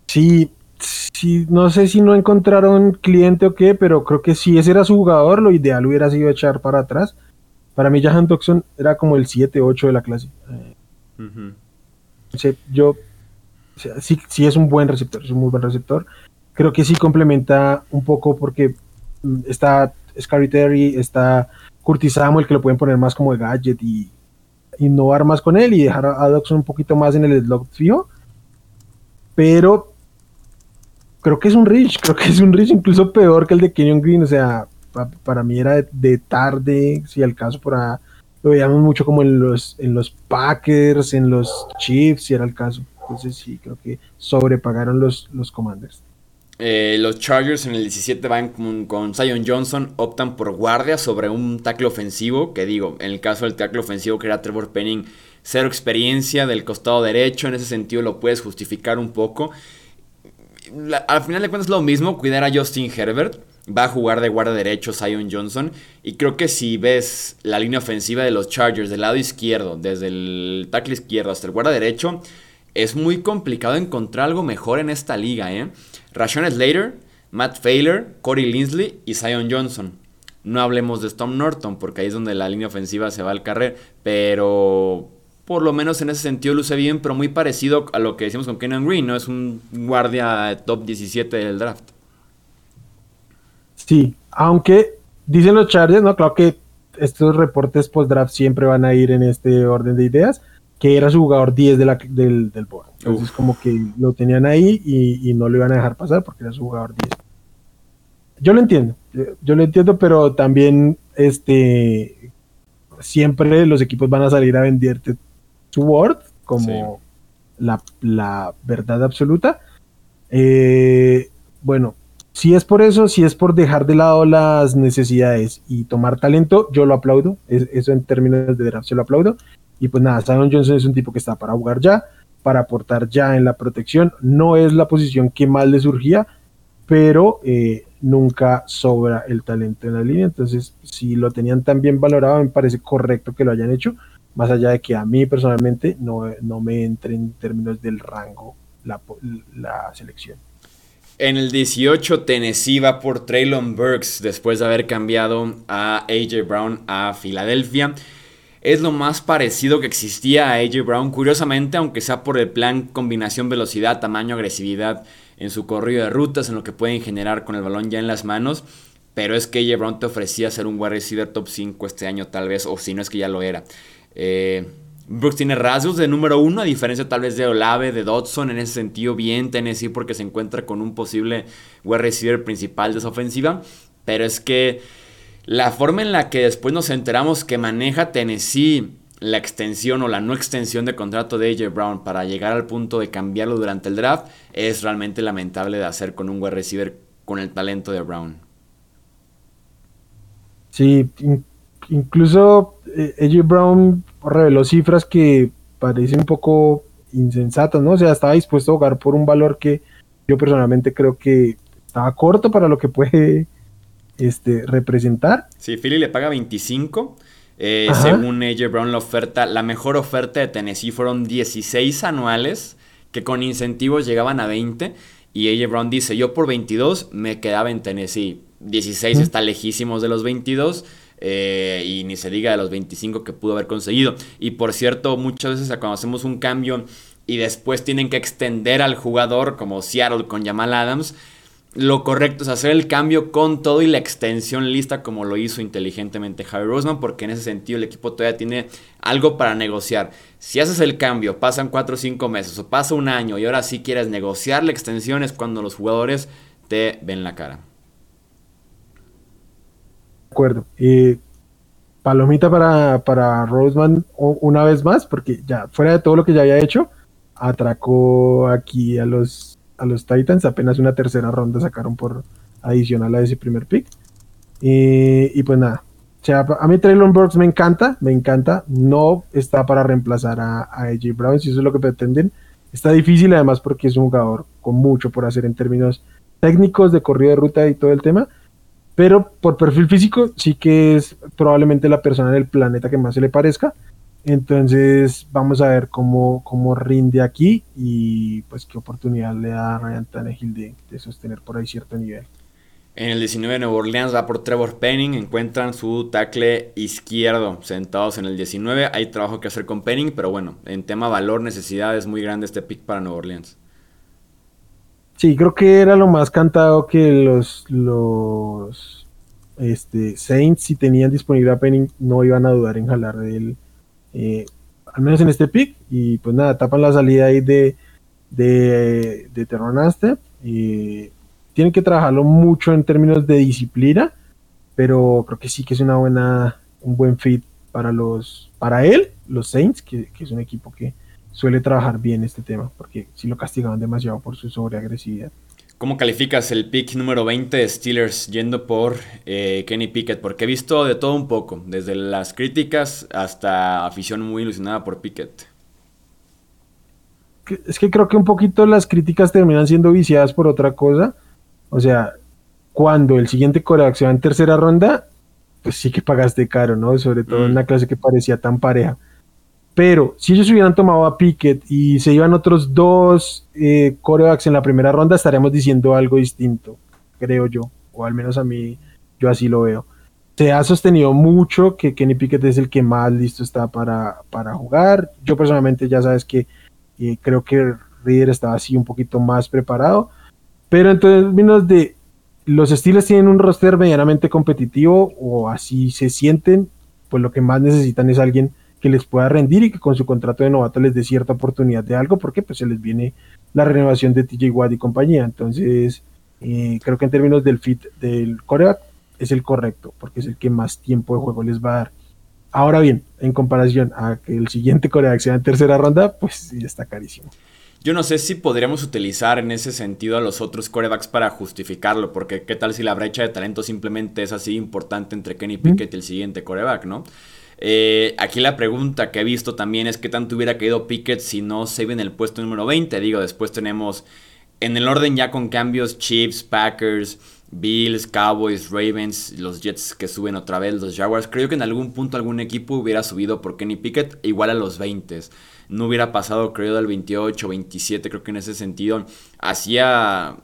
Speaker 3: Sí, sí, no sé si no encontraron cliente o qué, pero creo que si ese era su jugador, lo ideal hubiera sido echar para atrás para mí Jahan Dodson era como el 7-8 de la clase. yo, sí, sí es un buen receptor, es un muy buen receptor. Creo que sí complementa un poco porque mm, está Scary Terry, está Curtis Samuel, que lo pueden poner más como de gadget y innovar más con él y dejar a Dodson un poquito más en el slot fijo. Pero creo que es un Rich, creo que es un Rich incluso peor que el de Kenyon Green, o sea, para mí era de, tarde, si al caso por lo veíamos mucho como en los, en los Packers, en los Chiefs, si era el caso. Entonces sí, creo que sobrepagaron los, los Commanders.
Speaker 1: Eh, los Chargers en el 17 van con, con, Johnson, optan por guardia sobre un tackle ofensivo, que digo, en el caso del tackle ofensivo que era Trevor Penning, cero experiencia del costado derecho, en ese sentido lo puedes justificar un poco. al final de cuentas es lo mismo, cuidar a Justin Herbert, va a jugar de guardia derecho Zion Johnson. Y creo que si ves la línea ofensiva de los Chargers del lado izquierdo, desde el tackle izquierdo hasta el guardia derecho, es muy complicado encontrar algo mejor en esta liga. ¿eh? Rashawn Slater, Matt Failer, Corey Linsley y Zion Johnson. No hablemos de Storm Norton, porque ahí es donde la línea ofensiva se va al carrer. Pero por lo menos en ese sentido luce bien, pero muy parecido a lo que decimos con Kenan Green, ¿no? Es un guardia top 17 del draft.
Speaker 3: Sí, aunque dicen los Chargers, ¿no? Claro que estos reportes post-draft siempre van a ir en este orden de ideas, que era su jugador 10 de la, del, del board. Entonces, como que lo tenían ahí y, no lo iban a dejar pasar porque era su jugador 10. Yo lo entiendo, yo lo entiendo, pero también este siempre los equipos van a salir a venderte su board como la, la, verdad absoluta. Eh, bueno, si es por eso, si es por dejar de lado las necesidades y tomar talento, yo lo aplaudo. eso en términos de draft, yo lo aplaudo. Y pues nada, Simon Johnson es un tipo que está para jugar ya, para aportar ya en la protección. No es la posición que más le surgía, pero eh, nunca sobra el talento en la línea. Entonces, si lo tenían tan bien valorado, me parece correcto que lo hayan hecho, más allá de que a mí personalmente no, no me entre en términos del rango la, la selección.
Speaker 1: En el 18, Tennessee va por Traylon Burks después de haber cambiado a AJ Brown a Filadelfia. Es lo más parecido que existía a AJ Brown, curiosamente, aunque sea por el plan combinación velocidad, tamaño, agresividad en su corrido de rutas, en lo que pueden generar con el balón ya en las manos. Pero es que AJ Brown te ofrecía ser un wide receiver top 5 este año, tal vez, o si no es que ya lo era. Eh, Brooks tiene rasgos de número uno, a diferencia tal vez de Olave, de Dodson, en ese sentido bien Tennessee porque se encuentra con un posible wide receiver principal de esa ofensiva. Pero es que la forma en la que después nos enteramos que maneja Tennessee la extensión o la no extensión de contrato de AJ Brown para llegar al punto de cambiarlo durante el draft es realmente lamentable de hacer con un wide receiver con el talento de Brown.
Speaker 3: Sí, incluso AJ Brown reveló cifras que parecen un poco insensatas, ¿no? O sea, estaba dispuesto a jugar por un valor que yo personalmente creo que estaba corto para lo que puede este, representar.
Speaker 1: Sí, Philly le paga 25. Eh, según AJ Brown, la oferta, la mejor oferta de Tennessee fueron 16 anuales, que con incentivos llegaban a 20. Y AJ Brown dice: Yo por 22 me quedaba en Tennessee. 16 está lejísimos de los 22. Eh, y ni se diga de los 25 que pudo haber conseguido. Y por cierto, muchas veces cuando hacemos un cambio y después tienen que extender al jugador, como Seattle con Jamal Adams, lo correcto es hacer el cambio con todo y la extensión lista como lo hizo inteligentemente Javi Roseman, porque en ese sentido el equipo todavía tiene algo para negociar. Si haces el cambio, pasan 4 o 5 meses o pasa un año y ahora sí quieres negociar la extensión es cuando los jugadores te ven la cara
Speaker 3: acuerdo. Eh, palomita para, para Roseman una vez más, porque ya fuera de todo lo que ya había hecho, atracó aquí a los, a los Titans. Apenas una tercera ronda sacaron por adicional a ese primer pick. y pues nada. a mí Traylon Burks me encanta, me encanta. No está para reemplazar a, a AJ Brown, si eso es lo que pretenden. Está difícil además porque es un jugador con mucho por hacer en términos técnicos de corrida de ruta y todo el tema pero por perfil físico sí que es probablemente la persona del planeta que más se le parezca. Entonces vamos a ver cómo, cómo rinde aquí y pues qué oportunidad le da a Ryan Tannehill de, de sostener por ahí cierto nivel.
Speaker 1: En el 19 de Nueva Orleans va por Trevor Penning. Encuentran su tackle izquierdo sentados en el 19. Hay trabajo que hacer con Penning, pero bueno, en tema valor, necesidad es muy grande este pick para Nueva Orleans.
Speaker 3: Sí, creo que era lo más cantado que los, los este, Saints, si tenían disponible a Penning, no iban a dudar en jalar de él, eh, al menos en este pick. Y pues nada, tapan la salida ahí de, de, de Terronaste. Y tienen que trabajarlo mucho en términos de disciplina, pero creo que sí que es una buena, un buen fit para los, para él, los Saints, que es un equipo que, suele trabajar bien este tema, porque si lo castigaban demasiado por su sobreagresividad.
Speaker 1: ¿Cómo calificas el pick número 20 de Steelers yendo por eh, Kenny Pickett? Porque he visto de todo un poco, desde las críticas hasta afición muy ilusionada por Pickett.
Speaker 3: Es que creo que un poquito las críticas terminan siendo viciadas por otra cosa. O sea, cuando el siguiente coreback se va en tercera ronda, pues sí que pagaste caro, ¿no? Sobre todo en mm. una clase que parecía tan pareja. Pero si ellos hubieran tomado a Pickett y se iban otros dos eh, corebacks en la primera ronda, estaríamos diciendo algo distinto, creo yo. O al menos a mí, yo así lo veo. Se ha sostenido mucho que Kenny Pickett es el que más listo está para, para jugar. Yo personalmente ya sabes que eh, creo que Reader estaba así un poquito más preparado. Pero en términos de los estilos tienen un roster medianamente competitivo o así se sienten, pues lo que más necesitan es alguien que les pueda rendir y que con su contrato de novato les dé cierta oportunidad de algo, porque pues se les viene la renovación de TJ Watt y compañía. Entonces, eh, creo que en términos del fit del coreback es el correcto, porque es el que más tiempo de juego les va a dar. Ahora bien, en comparación a que el siguiente coreback sea en tercera ronda, pues sí está carísimo.
Speaker 1: Yo no sé si podríamos utilizar en ese sentido a los otros corebacks para justificarlo, porque qué tal si la brecha de talento simplemente es así importante entre Kenny Pickett y el siguiente coreback, ¿no? Eh, aquí la pregunta que he visto también es qué tanto hubiera caído Pickett si no se ve en el puesto número 20. Digo, después tenemos en el orden ya con cambios Chiefs, Packers, Bills, Cowboys, Ravens, los Jets que suben otra vez, los Jaguars. Creo que en algún punto algún equipo hubiera subido por Kenny Pickett igual a los 20. No hubiera pasado creo del 28, 27, creo que en ese sentido hacía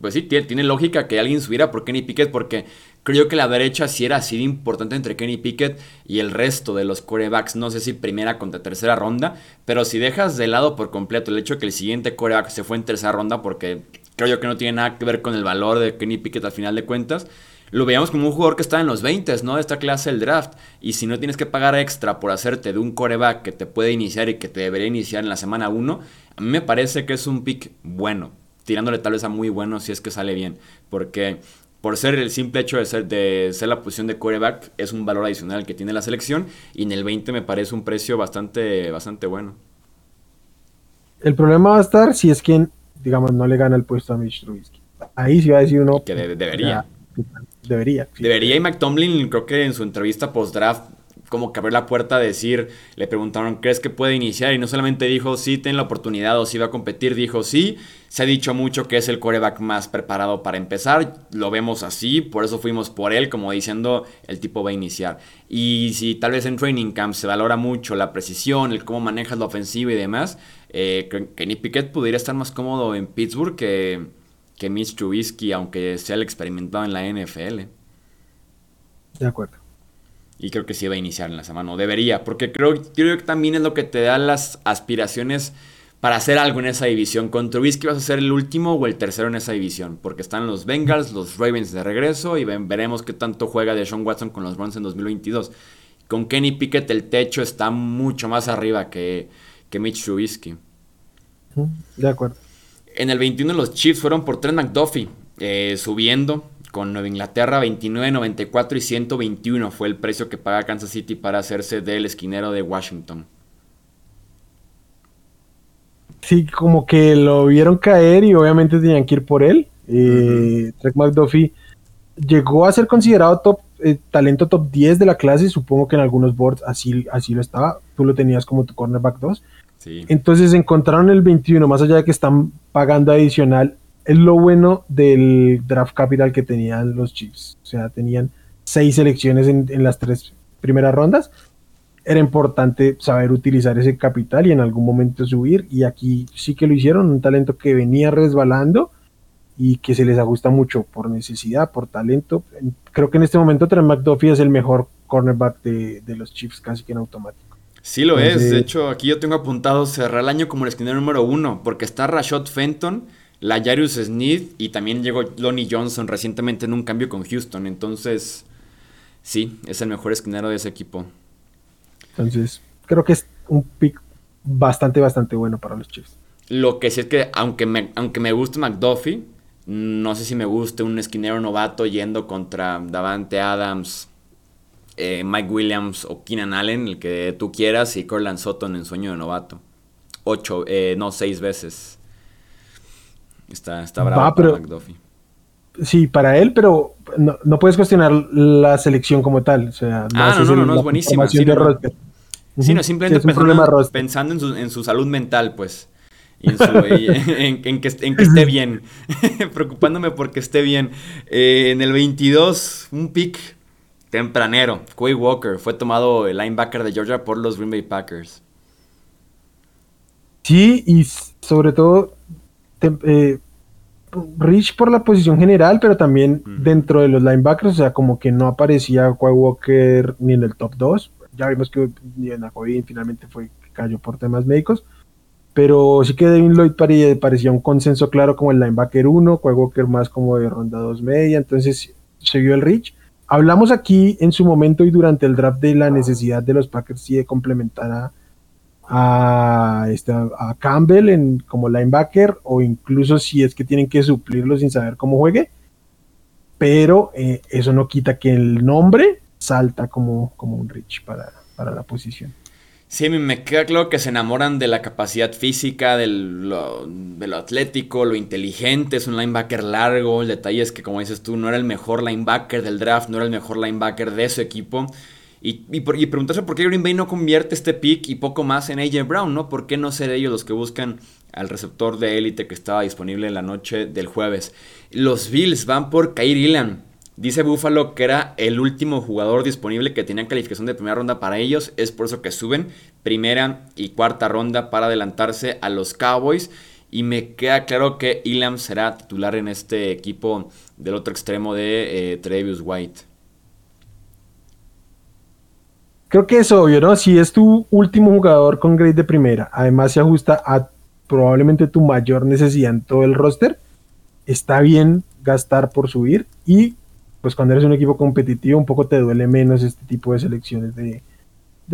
Speaker 1: pues sí, tiene, lógica que alguien subiera por Kenny Pickett porque creo que la derecha sí era así de importante entre Kenny Pickett y el resto de los corebacks. No sé si primera contra tercera ronda, pero si dejas de lado por completo el hecho de que el siguiente coreback se fue en tercera ronda porque creo yo que no tiene nada que ver con el valor de Kenny Pickett al final de cuentas. Lo veíamos como un jugador que está en los 20, ¿no? De esta clase del draft. Y si no tienes que pagar extra por hacerte de un coreback que te puede iniciar y que te debería iniciar en la semana 1, a mí me parece que es un pick bueno tirándole tal vez a muy bueno si es que sale bien. Porque por ser el simple hecho de ser, de ser la posición de quarterback, es un valor adicional que tiene la selección. Y en el 20 me parece un precio bastante, bastante bueno.
Speaker 3: El problema va a estar si es quien, digamos, no le gana el puesto a Mitch Trubisky. Ahí sí va a decir uno.
Speaker 1: Que debería.
Speaker 3: debería.
Speaker 1: Debería. Y McTomlin, creo que en su entrevista post-draft como que abrió la puerta a decir, le preguntaron, ¿crees que puede iniciar? Y no solamente dijo, sí, ten la oportunidad o sí va a competir, dijo, sí, se ha dicho mucho que es el coreback más preparado para empezar, lo vemos así, por eso fuimos por él, como diciendo, el tipo va a iniciar. Y si tal vez en training camp se valora mucho la precisión, el cómo manejas la ofensiva y demás, eh, Kenny Pickett podría estar más cómodo en Pittsburgh que, que Mitch Trubisky, aunque sea el experimentado en la NFL.
Speaker 3: De acuerdo.
Speaker 1: Y creo que sí va a iniciar en la semana, o debería, porque creo, creo que también es lo que te da las aspiraciones para hacer algo en esa división. Con Trubisky vas a ser el último o el tercero en esa división, porque están los Bengals, los Ravens de regreso y veremos qué tanto juega de Sean Watson con los Browns en 2022. Con Kenny Pickett el techo está mucho más arriba que, que Mitch Trubisky.
Speaker 3: De acuerdo.
Speaker 1: En el 21 los Chiefs fueron por Trent McDuffie, eh, subiendo con Nueva Inglaterra 29, 94 y 121 fue el precio que paga Kansas City para hacerse del esquinero de Washington.
Speaker 3: Sí, como que lo vieron caer y obviamente tenían que ir por él. Eh, Trek McDuffie llegó a ser considerado top, eh, talento top 10 de la clase, supongo que en algunos boards así, así lo estaba, tú lo tenías como tu cornerback 2. Entonces encontraron el 21, más allá de que están pagando adicional, es lo bueno del draft capital que tenían los Chiefs. O sea, tenían seis selecciones en, las tres primeras rondas. Era importante saber utilizar ese capital y en algún momento subir. Y aquí sí que lo hicieron. Un talento que venía resbalando y que se les ajusta mucho por necesidad, por talento. Creo que en este momento Trent McDuffie es el mejor cornerback de, los Chiefs, casi que en automático.
Speaker 1: Sí lo es. De hecho, aquí yo tengo apuntado cerrar el año como el esquinero número uno, porque está Rashad Fenton la Jarius Smith y también llegó Lonnie Johnson recientemente en un cambio con Houston. Entonces, sí, es el mejor esquinero de ese equipo.
Speaker 3: Entonces, creo que es un pick bastante, bastante bueno para los Chiefs.
Speaker 1: Lo que sí es que, aunque me, aunque me guste McDuffie, no sé si me guste un esquinero novato yendo contra Davante Adams, eh, Mike Williams o Keenan Allen, el que tú quieras, y Corland Sutton en sueño de novato. Ocho, eh, no, seis veces. Está, está bravo
Speaker 3: para McDuffie. Sí, para él, pero no, puedes cuestionar la selección como tal. O sea,
Speaker 1: no ah, no, no, no, es buenísima. Sí, no, simplemente pensando, en, su, salud mental, pues. En, que, esté bien. Preocupándome porque esté bien. Eh, en el 22, un pick tempranero. Quay Walker fue tomado el linebacker de Georgia por los Green Bay Packers.
Speaker 3: Sí, y sobre todo eh, Rich por la posición general, pero también dentro de los linebackers, o sea, como que no aparecía Quay Walker ni en el top 2. Ya vimos que ni en la COVID finalmente fue cayó por temas médicos. Pero sí que Devin Lloyd parecía un consenso claro como el linebacker 1, Quay Walker más como de ronda 2 media, entonces se vio el Rich. Hablamos aquí en su momento y durante el draft de la necesidad de los Packers sí de complementar a, a, este, a Campbell en, como linebacker o incluso si es que tienen que suplirlo sin saber cómo juegue. Pero eh, eso no quita que el nombre salta como, como un Rich para, para la posición.
Speaker 1: Sí, me queda claro que se enamoran de la capacidad física, de lo, de lo atlético, lo inteligente. Es un linebacker largo. El detalle es que, como dices tú, no era el mejor linebacker del draft, no era el mejor linebacker de su equipo. Y, y, preguntarse por qué Green Bay no convierte este pick y poco más en AJ Brown, ¿no? ¿Por qué no ser ellos los que buscan al receptor de élite que estaba disponible en la noche del jueves? Los Bills van por Kair Ilan. Dice Buffalo que era el último jugador disponible que tenía calificación de primera ronda para ellos. Es por eso que suben primera y cuarta ronda para adelantarse a los Cowboys. y me queda claro que Elam será titular en este equipo del otro extremo de eh, Trevius White.
Speaker 3: Creo que es obvio, ¿no? Si es tu último jugador con grade de primera, además se ajusta a probablemente tu mayor necesidad en todo el roster, está bien gastar por subir y pues cuando eres un equipo competitivo un poco te duele menos este tipo de selecciones de,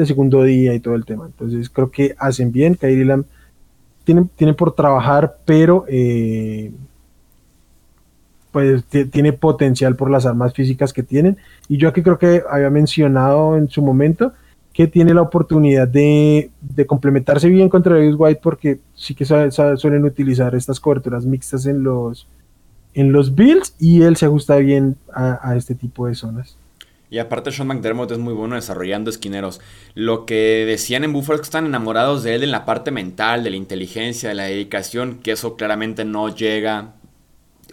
Speaker 3: segundo día y todo el tema. Entonces creo que hacen bien, Kyrie Lam tiene, tiene por trabajar, pero eh, pues tiene potencial por las armas físicas que tienen. Y yo aquí creo que había mencionado en su momento que tiene la oportunidad de, complementarse bien contra Davis White porque sí que suelen utilizar estas coberturas mixtas en los, en los Bills y él se ajusta bien a, este tipo de zonas.
Speaker 1: Y aparte Sean McDermott es muy bueno desarrollando esquineros. Lo que decían en Buffalo es que están enamorados de él en la parte mental, de la inteligencia, de la dedicación, que eso claramente no llega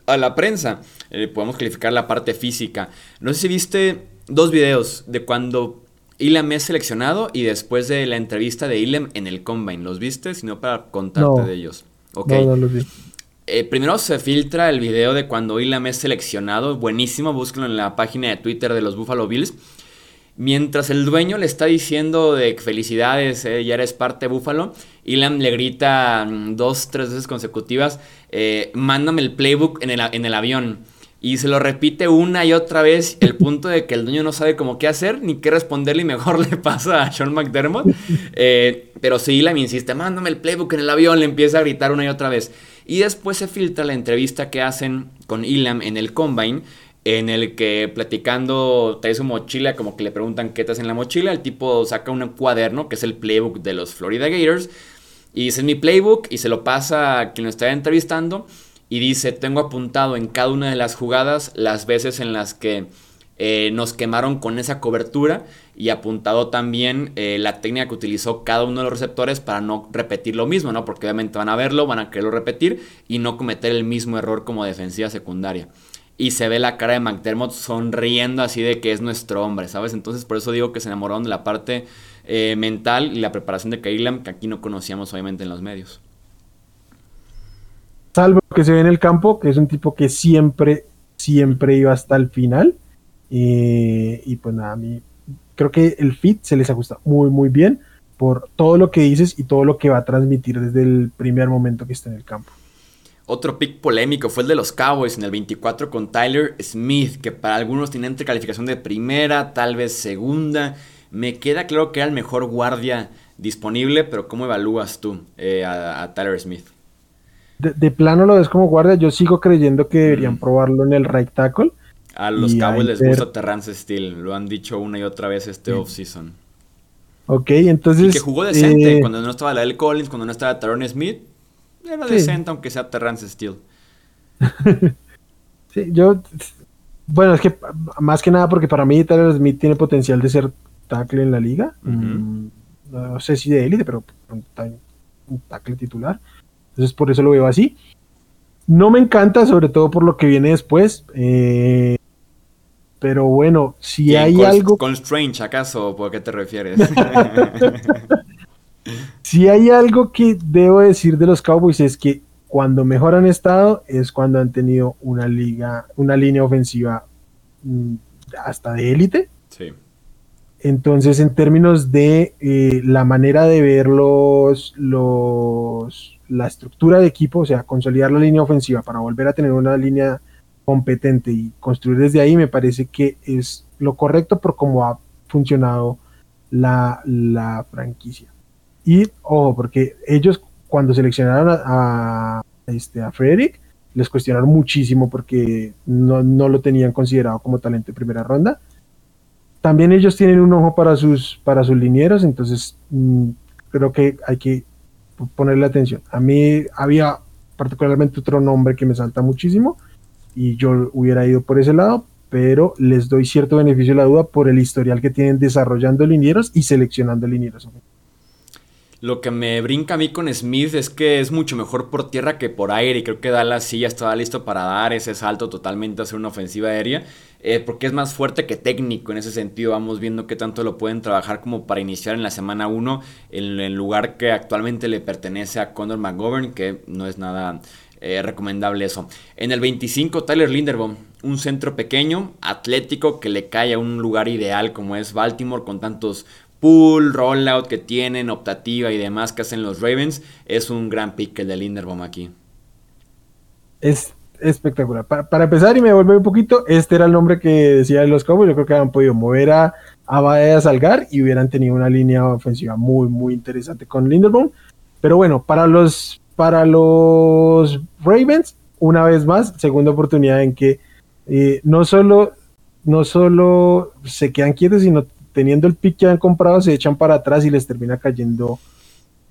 Speaker 1: a la prensa. Eh, podemos calificar la parte física. No sé si viste dos videos de cuando Ilem es seleccionado y después de la entrevista de Ilem en el Combine. ¿Los viste? Sino para contarte de ellos.
Speaker 3: No, no los vi.
Speaker 1: Eh, primero se filtra el video de cuando Ilam es seleccionado, buenísimo, búsquenlo en la página de Twitter de los Buffalo Bills. Mientras el dueño le está diciendo de felicidades, eh, ya eres parte de Buffalo, Ilam le grita mm, dos, tres veces consecutivas, eh, mándame el playbook en el, en el avión. Y se lo repite una y otra vez, el punto de que el dueño no sabe cómo qué hacer ni qué responderle y mejor le pasa a Sean McDermott. pero si Ilam insiste, mándame el playbook en el avión, le empieza a gritar una y otra vez. Y después se filtra la entrevista que hacen con Ilam en el Combine, en el que platicando trae su mochila, como que le preguntan qué te en la mochila, el tipo saca un cuaderno que es el playbook de los Florida Gators y dice mi playbook y se lo pasa a quien lo está entrevistando y dice tengo apuntado en cada una de las jugadas las veces en las que eh, nos quemaron con esa cobertura y apuntado también eh, la técnica que utilizó cada uno de los receptores para no repetir lo mismo, ¿no? Porque obviamente van a verlo, van a quererlo repetir y no cometer el mismo error como defensiva secundaria. Y se ve la cara de McDermott sonriendo así de que es nuestro hombre, ¿sabes? Entonces por eso digo que se enamoraron de la parte eh, mental y la preparación de Kailam que aquí no conocíamos obviamente en los medios.
Speaker 3: Salvo que se ve en el campo, que es un tipo que siempre, siempre iba hasta el final. y pues nada, a mí creo que el fit se les ajusta muy, muy bien por todo lo que dices y todo lo que va a transmitir desde el primer momento que está en el campo.
Speaker 1: Otro pick polémico fue el de los Cowboys en el 24 con Tyler Smith, que para algunos tiene entre calificación de primera, tal vez segunda. Me queda claro que era el mejor guardia disponible, pero ¿cómo evalúas tú eh, a, Tyler Smith?
Speaker 3: De, plano lo ves como guardia, yo sigo creyendo que deberían mm. probarlo en el right tackle.
Speaker 1: A los Cowboys les gusta Terrance Steele, lo han dicho una y otra vez este offseason.
Speaker 3: Ok, entonces.
Speaker 1: Y que jugó decente eh, cuando no estaba la L. Collins, cuando no estaba Tyrone Smith. Era decente, aunque sea Terrance Steele.
Speaker 3: sí, yo. Bueno, es que más que nada porque para mí Tyler Smith tiene potencial de ser tackle en la liga. Mm, no sé si de élite, pero un, un tackle titular. Entonces por eso lo veo así. No me encanta, sobre todo por lo que viene después. Eh, pero bueno, si hay algo.
Speaker 1: ¿Con Strange acaso? ¿Por qué te refieres?
Speaker 3: si hay algo que debo decir de los Cowboys es que cuando mejor han estado es cuando han tenido una liga, una línea ofensiva mm, hasta de élite.
Speaker 1: Sí.
Speaker 3: Entonces, en términos de eh, la manera de ver los, los, la estructura de equipo, o sea, consolidar la línea ofensiva para volver a tener una línea competente y construir desde ahí me parece que es lo correcto por cómo ha funcionado la, franquicia. Y ojo, porque ellos cuando seleccionaron a, este, a Frederick, les cuestionaron muchísimo porque no, lo tenían considerado como talento de primera ronda. También ellos tienen un ojo para sus, para sus linieros, entonces mm, creo que hay que ponerle atención. A mí había particularmente otro nombre que me salta muchísimo, y yo hubiera ido por ese lado, pero les doy cierto beneficio de la duda por el historial que tienen desarrollando linieros y seleccionando linieros.
Speaker 1: Lo que me brinca a mí con Smith es que es mucho mejor por tierra que por aire. Y creo que Dallas sí ya estaba listo para dar ese salto totalmente a hacer una ofensiva aérea. Eh, porque es más fuerte que técnico en ese sentido. Vamos viendo qué tanto lo pueden trabajar como para iniciar en la semana 1 en el lugar que actualmente le pertenece a Conor McGovern, que no es nada eh, recomendable eso. En el 25, Tyler Linderbaum, un centro pequeño, atlético, que le cae a un lugar ideal como es Baltimore, con tantos pull, rollout que tienen, optativa y demás que hacen los Ravens, es un gran pick el de Linderbaum aquí.
Speaker 3: Es espectacular. Para, empezar y me vuelve un poquito, este era el nombre que decía de los Cowboys. Yo creo que habían podido mover a, a Salgar y hubieran tenido una línea ofensiva muy, muy interesante con Linderbaum. Pero bueno, para los, para los Ravens, una vez más, segunda oportunidad en que eh, no solo no solo se quedan quietos, sino teniendo el pick que han comprado, se echan para atrás y les termina cayendo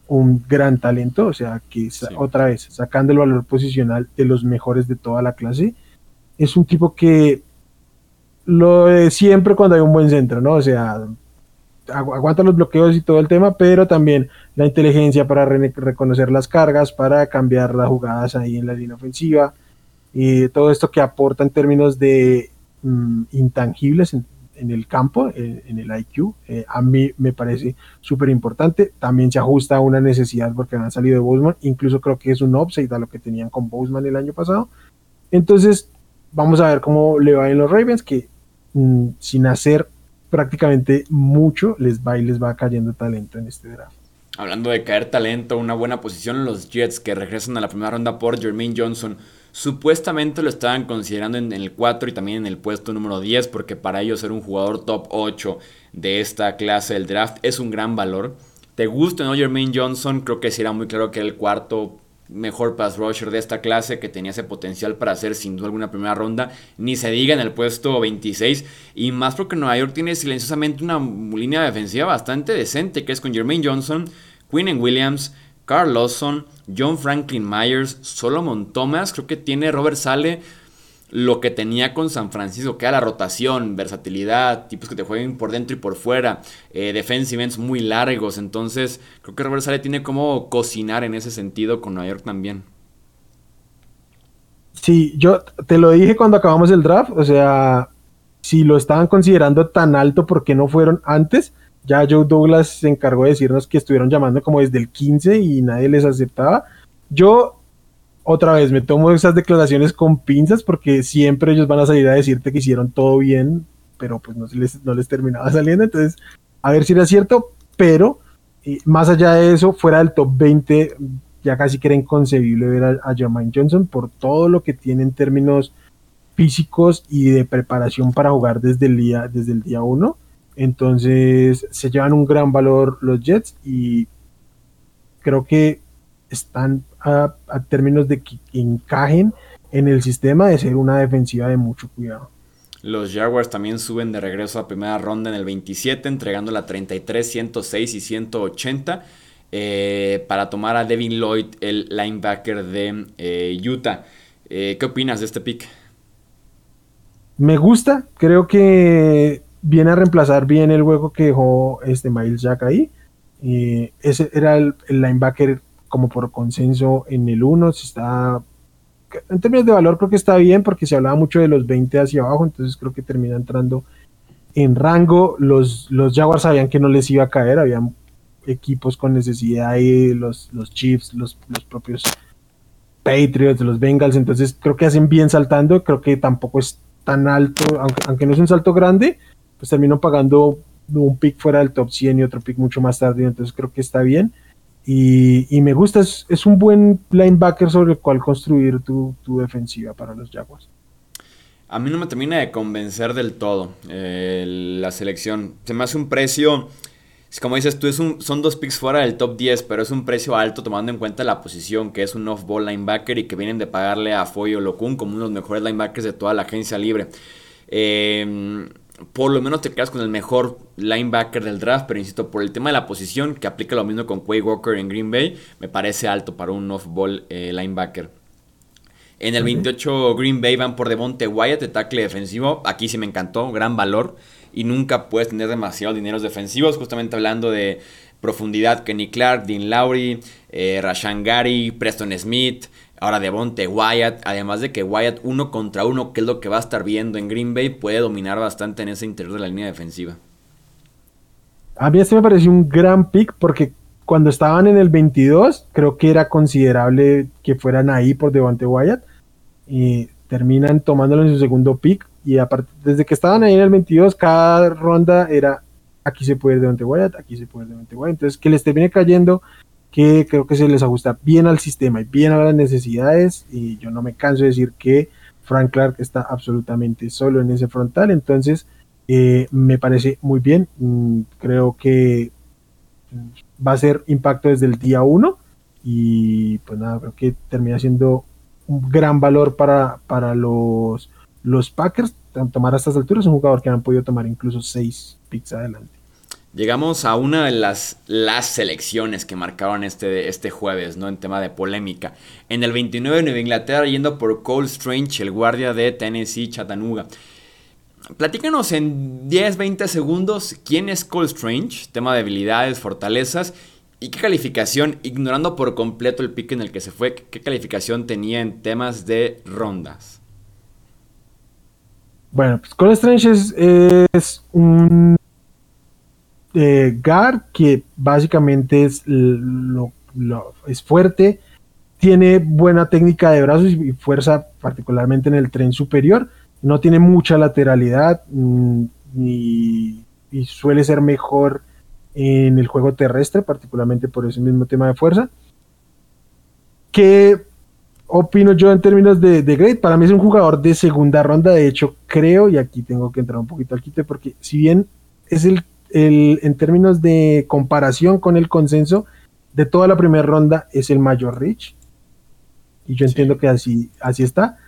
Speaker 3: un gran talento, o sea, que otra vez, sacando el valor posicional de los mejores de toda la clase, es un tipo que lo de siempre cuando hay un buen centro, ¿no? O sea, aguanta los bloqueos y todo el tema, pero también la inteligencia para reconocer las cargas, para cambiar las jugadas ahí en la línea ofensiva, y todo esto que aporta en términos de mm, intangibles, en el campo, en, el IQ, eh, a mí me parece súper importante. También se ajusta a una necesidad porque han salido de Boseman, incluso creo que es un upside a lo que tenían con Boseman el año pasado. Entonces, vamos a ver cómo le va en los Ravens, que mm, sin hacer prácticamente mucho, les va y les va cayendo talento en este draft.
Speaker 1: Hablando de caer talento, una buena posición en los Jets que regresan a la primera ronda por Jermaine Johnson Supuestamente lo estaban considerando en el 4 y también en el puesto número 10 porque para ellos ser un jugador top 8 de esta clase del draft es un gran valor. ¿Te gusta no Jermaine Johnson? Creo que sí era muy claro que era el cuarto mejor pass rusher de esta clase que tenía ese potencial para hacer sin duda alguna primera ronda, ni se diga en el puesto 26 y más porque Nueva York tiene silenciosamente una línea defensiva bastante decente que es con Jermaine Johnson, Quinn Williams, Carl Lawson, John Franklin Myers, Solomon Thomas, creo que tiene Robert Sale lo que tenía con San Francisco, que era la rotación, versatilidad, tipos que te jueguen por dentro y por fuera, eh, defensive ends muy largos, entonces creo que Robert Sale tiene como cocinar en ese sentido con Nueva York también.
Speaker 3: Sí, yo te lo dije cuando acabamos el draft, o sea, si lo estaban considerando tan alto, ¿por qué no fueron antes? Ya Joe Douglas se encargó de decirnos que estuvieron llamando como desde el 15 y nadie les aceptaba. Yo, otra vez, me tomo esas declaraciones con pinzas porque siempre ellos van a salir a decirte que hicieron todo bien, pero pues no, les, no les terminaba saliendo. Entonces, a ver si era cierto, pero más allá de eso, fuera del top 20, ya casi que era inconcebible ver a, a Jermaine Johnson por todo lo que tiene en términos físicos y de preparación para jugar desde el día, desde el día 1 entonces se llevan un gran valor los Jets y creo que están a, términos de que encajen en el sistema de ser una defensiva de mucho cuidado.
Speaker 1: Los Jaguars también suben de regreso a primera ronda en el 27, entregando la 33, 106 y 180 eh, para tomar a Devin Lloyd, el linebacker de eh, Utah. Eh, ¿Qué opinas de este pick?
Speaker 3: Me gusta, creo que viene a reemplazar bien el hueco que dejó este Miles Jack ahí. y ese era el, linebacker como por consenso en el 1. Está, en términos de valor creo que está bien porque se hablaba mucho de los 20 hacia abajo, entonces creo que termina entrando en rango. Los, los Jaguars sabían que no les iba a caer, habían equipos con necesidad ahí, los, los Chiefs, los, los propios Patriots, los Bengals, entonces creo que hacen bien saltando, creo que tampoco es tan alto, aunque, aunque no es un salto grande, pues termino pagando un pick fuera del top 100 y otro pick mucho más tarde, entonces creo que está bien. Y, me gusta, es, un buen linebacker sobre el cual construir tu, defensiva para los Jaguars.
Speaker 1: A mí no me termina de convencer del todo eh, la selección. Se me hace un precio, como dices tú, es un, son dos picks fuera del top 10, pero es un precio alto tomando en cuenta la posición, que es un off-ball linebacker y que vienen de pagarle a Foyo Locun como uno de los mejores linebackers de toda la agencia libre. Eh, por lo menos te quedas con el mejor linebacker del draft, pero insisto, por el tema de la posición, que aplica lo mismo con Quay Walker en Green Bay, me parece alto para un off-ball eh, linebacker. En el 28 Green Bay van por Devonte Wyatt de tackle defensivo. Aquí sí me encantó, gran valor. Y nunca puedes tener demasiados dineros defensivos. Justamente hablando de profundidad Kenny Clark, Dean Lowry, eh, Rashan Gary, Preston Smith, ahora Devonte Wyatt, además de que Wyatt uno contra uno, que es lo que va a estar viendo en Green Bay, puede dominar bastante en ese interior de la línea defensiva.
Speaker 3: A mí este me pareció un gran pick porque cuando estaban en el 22, creo que era considerable que fueran ahí por Devonte Wyatt y terminan tomándolo en su segundo pick y aparte, desde que estaban ahí en el 22, cada ronda era aquí se puede ir Wyatt, aquí se puede ir Devonte Wyatt, entonces que les termine cayendo que creo que se les ajusta bien al sistema y bien a las necesidades y yo no me canso de decir que Frank Clark está absolutamente solo en ese frontal, entonces eh, me parece muy bien, mm, creo que va a ser impacto desde el día 1 y pues nada, creo que termina siendo un gran valor para, para los, los Packers tomar a estas alturas un jugador que han podido tomar incluso seis picks adelante.
Speaker 1: Llegamos a una de las, las selecciones que marcaron este, este jueves, ¿no? En tema de polémica. En el 29 de Nueva Inglaterra, yendo por Cole Strange, el guardia de Tennessee Chattanooga. Platícanos en 10-20 segundos quién es Cole Strange, tema de habilidades, fortalezas y qué calificación, ignorando por completo el pick en el que se fue, qué calificación tenía en temas de rondas.
Speaker 3: Bueno, pues Cole Strange es un eh, Gar, que básicamente es, lo, es fuerte, tiene buena técnica de brazos y fuerza, particularmente en el tren superior, no tiene mucha lateralidad mm, y, suele ser mejor en el juego terrestre, particularmente por ese mismo tema de fuerza. ¿Qué opino yo en términos de, de grade? Para mí es un jugador de segunda ronda, de hecho creo, y aquí tengo que entrar un poquito al quite, porque si bien es el en términos de comparación con el consenso, de toda la primera ronda es el mayor reach. Y yo entiendo que así, así está.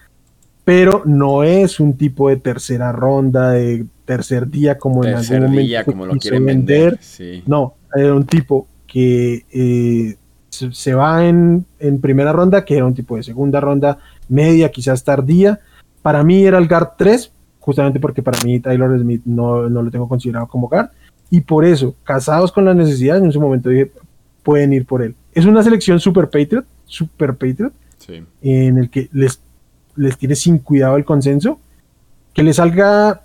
Speaker 3: Pero no es un tipo de tercera ronda, de tercer día, como en algún momento día,
Speaker 1: como lo quieren vender.
Speaker 3: No, era un tipo que eh, se, va en, en, primera ronda, que era un tipo de segunda ronda, media, quizás tardía. Para mí era el guard 3, justamente porque para mí Taylor Smith no, no lo tengo considerado como guard y por eso, casados con la necesidad, en su momento dije, pueden ir por él. Es una selección super Patriot, super Patriot, en el que les, les tiene sin cuidado el consenso, que le salga,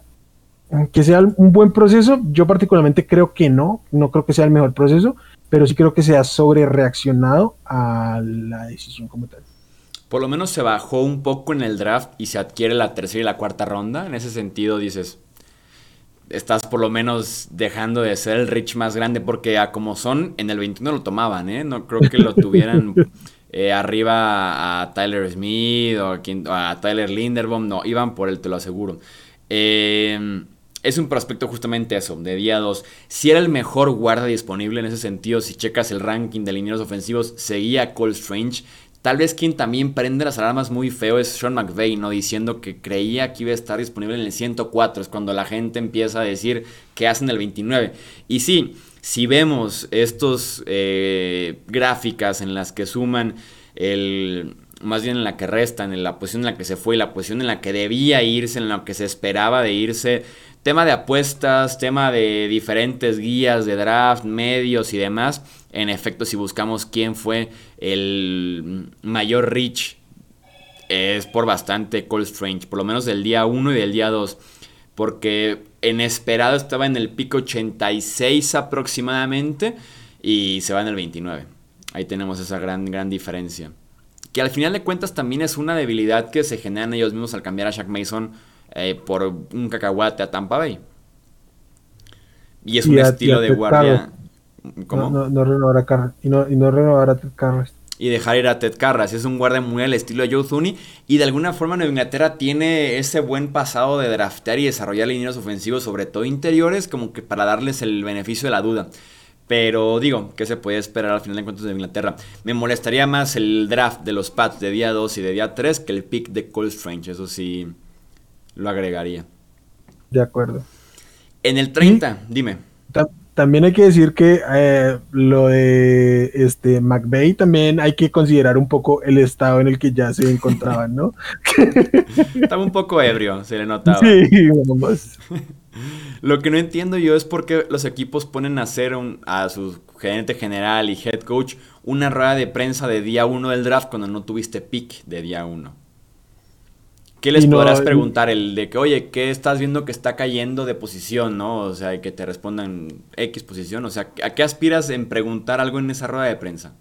Speaker 3: que sea un buen proceso, yo particularmente creo que no, no creo que sea el mejor proceso, pero sí creo que se ha sobre reaccionado a la decisión como tal.
Speaker 1: Por lo menos se bajó un poco en el draft y se adquiere la tercera y la cuarta ronda. En ese sentido dices, estás por lo menos dejando de ser el Rich más grande, porque a como son, en el 21 lo tomaban, ¿eh? No creo que lo tuvieran eh, arriba a Tyler Smith o a, Tyler Linderbaum, no, iban por él, te lo aseguro. Eh, es un prospecto justamente eso, de día 2. Si era el mejor guarda disponible en ese sentido, si checas el ranking de lineros ofensivos, seguía Cole Strange. Tal vez quien también prende las alarmas muy feo es Sean McVay, ¿no? Diciendo que creía que iba a estar disponible en el 104. Es cuando la gente empieza a decir que hacen el 29. Y sí, si vemos estos eh, gráficas en las que suman el más bien en la que restan, en la posición en la que se fue, la posición en la que debía irse, en la que se esperaba de irse, tema de apuestas, tema de diferentes guías de draft, medios y demás, en efecto, si buscamos quién fue el mayor reach, es por bastante Cole Strange, por lo menos del día 1 y del día 2. Porque en esperado estaba en el pico 86 aproximadamente y se va en el 29. Ahí tenemos esa gran, gran diferencia. Que al final de cuentas también es una debilidad que se generan ellos mismos al cambiar a Shaq Mason eh, por un cacahuate a Tampa Bay. Y es un estilo de guardia.
Speaker 3: ¿Cómo? No, renovar a Carras. Y no, y no renovar a Ted Carras.
Speaker 1: Y dejar ir a Ted Carras. Es un guardia muy al estilo de Joe Thuney. Y de alguna forma Nueva Inglaterra tiene ese buen pasado de draftear y desarrollar líneas ofensivos, sobre todo interiores, como que para darles el beneficio de la duda. Pero digo, ¿qué se puede esperar al final de cuentas de Inglaterra? Me molestaría más el draft de los Pats de día 2 y de día 3 que el pick de Cole Strange. Eso sí, lo agregaría.
Speaker 3: De acuerdo.
Speaker 1: En el 30, dime
Speaker 3: también hay que decir que eh, lo de este McVeigh también hay que considerar un poco el estado en el que ya se encontraban, ¿no?
Speaker 1: Estaba un poco ebrio, se le notaba. Sí, vamos. Lo que no entiendo yo es por qué los equipos ponen a hacer a su gerente general y head coach una rueda de prensa de día uno del draft cuando no tuviste pick de día uno. ¿Qué les podrás preguntar? El de que, oye, ¿qué estás viendo que está cayendo de posición, no? O sea, que te respondan X posición. O sea, ¿a qué aspiras en preguntar algo en esa rueda de prensa?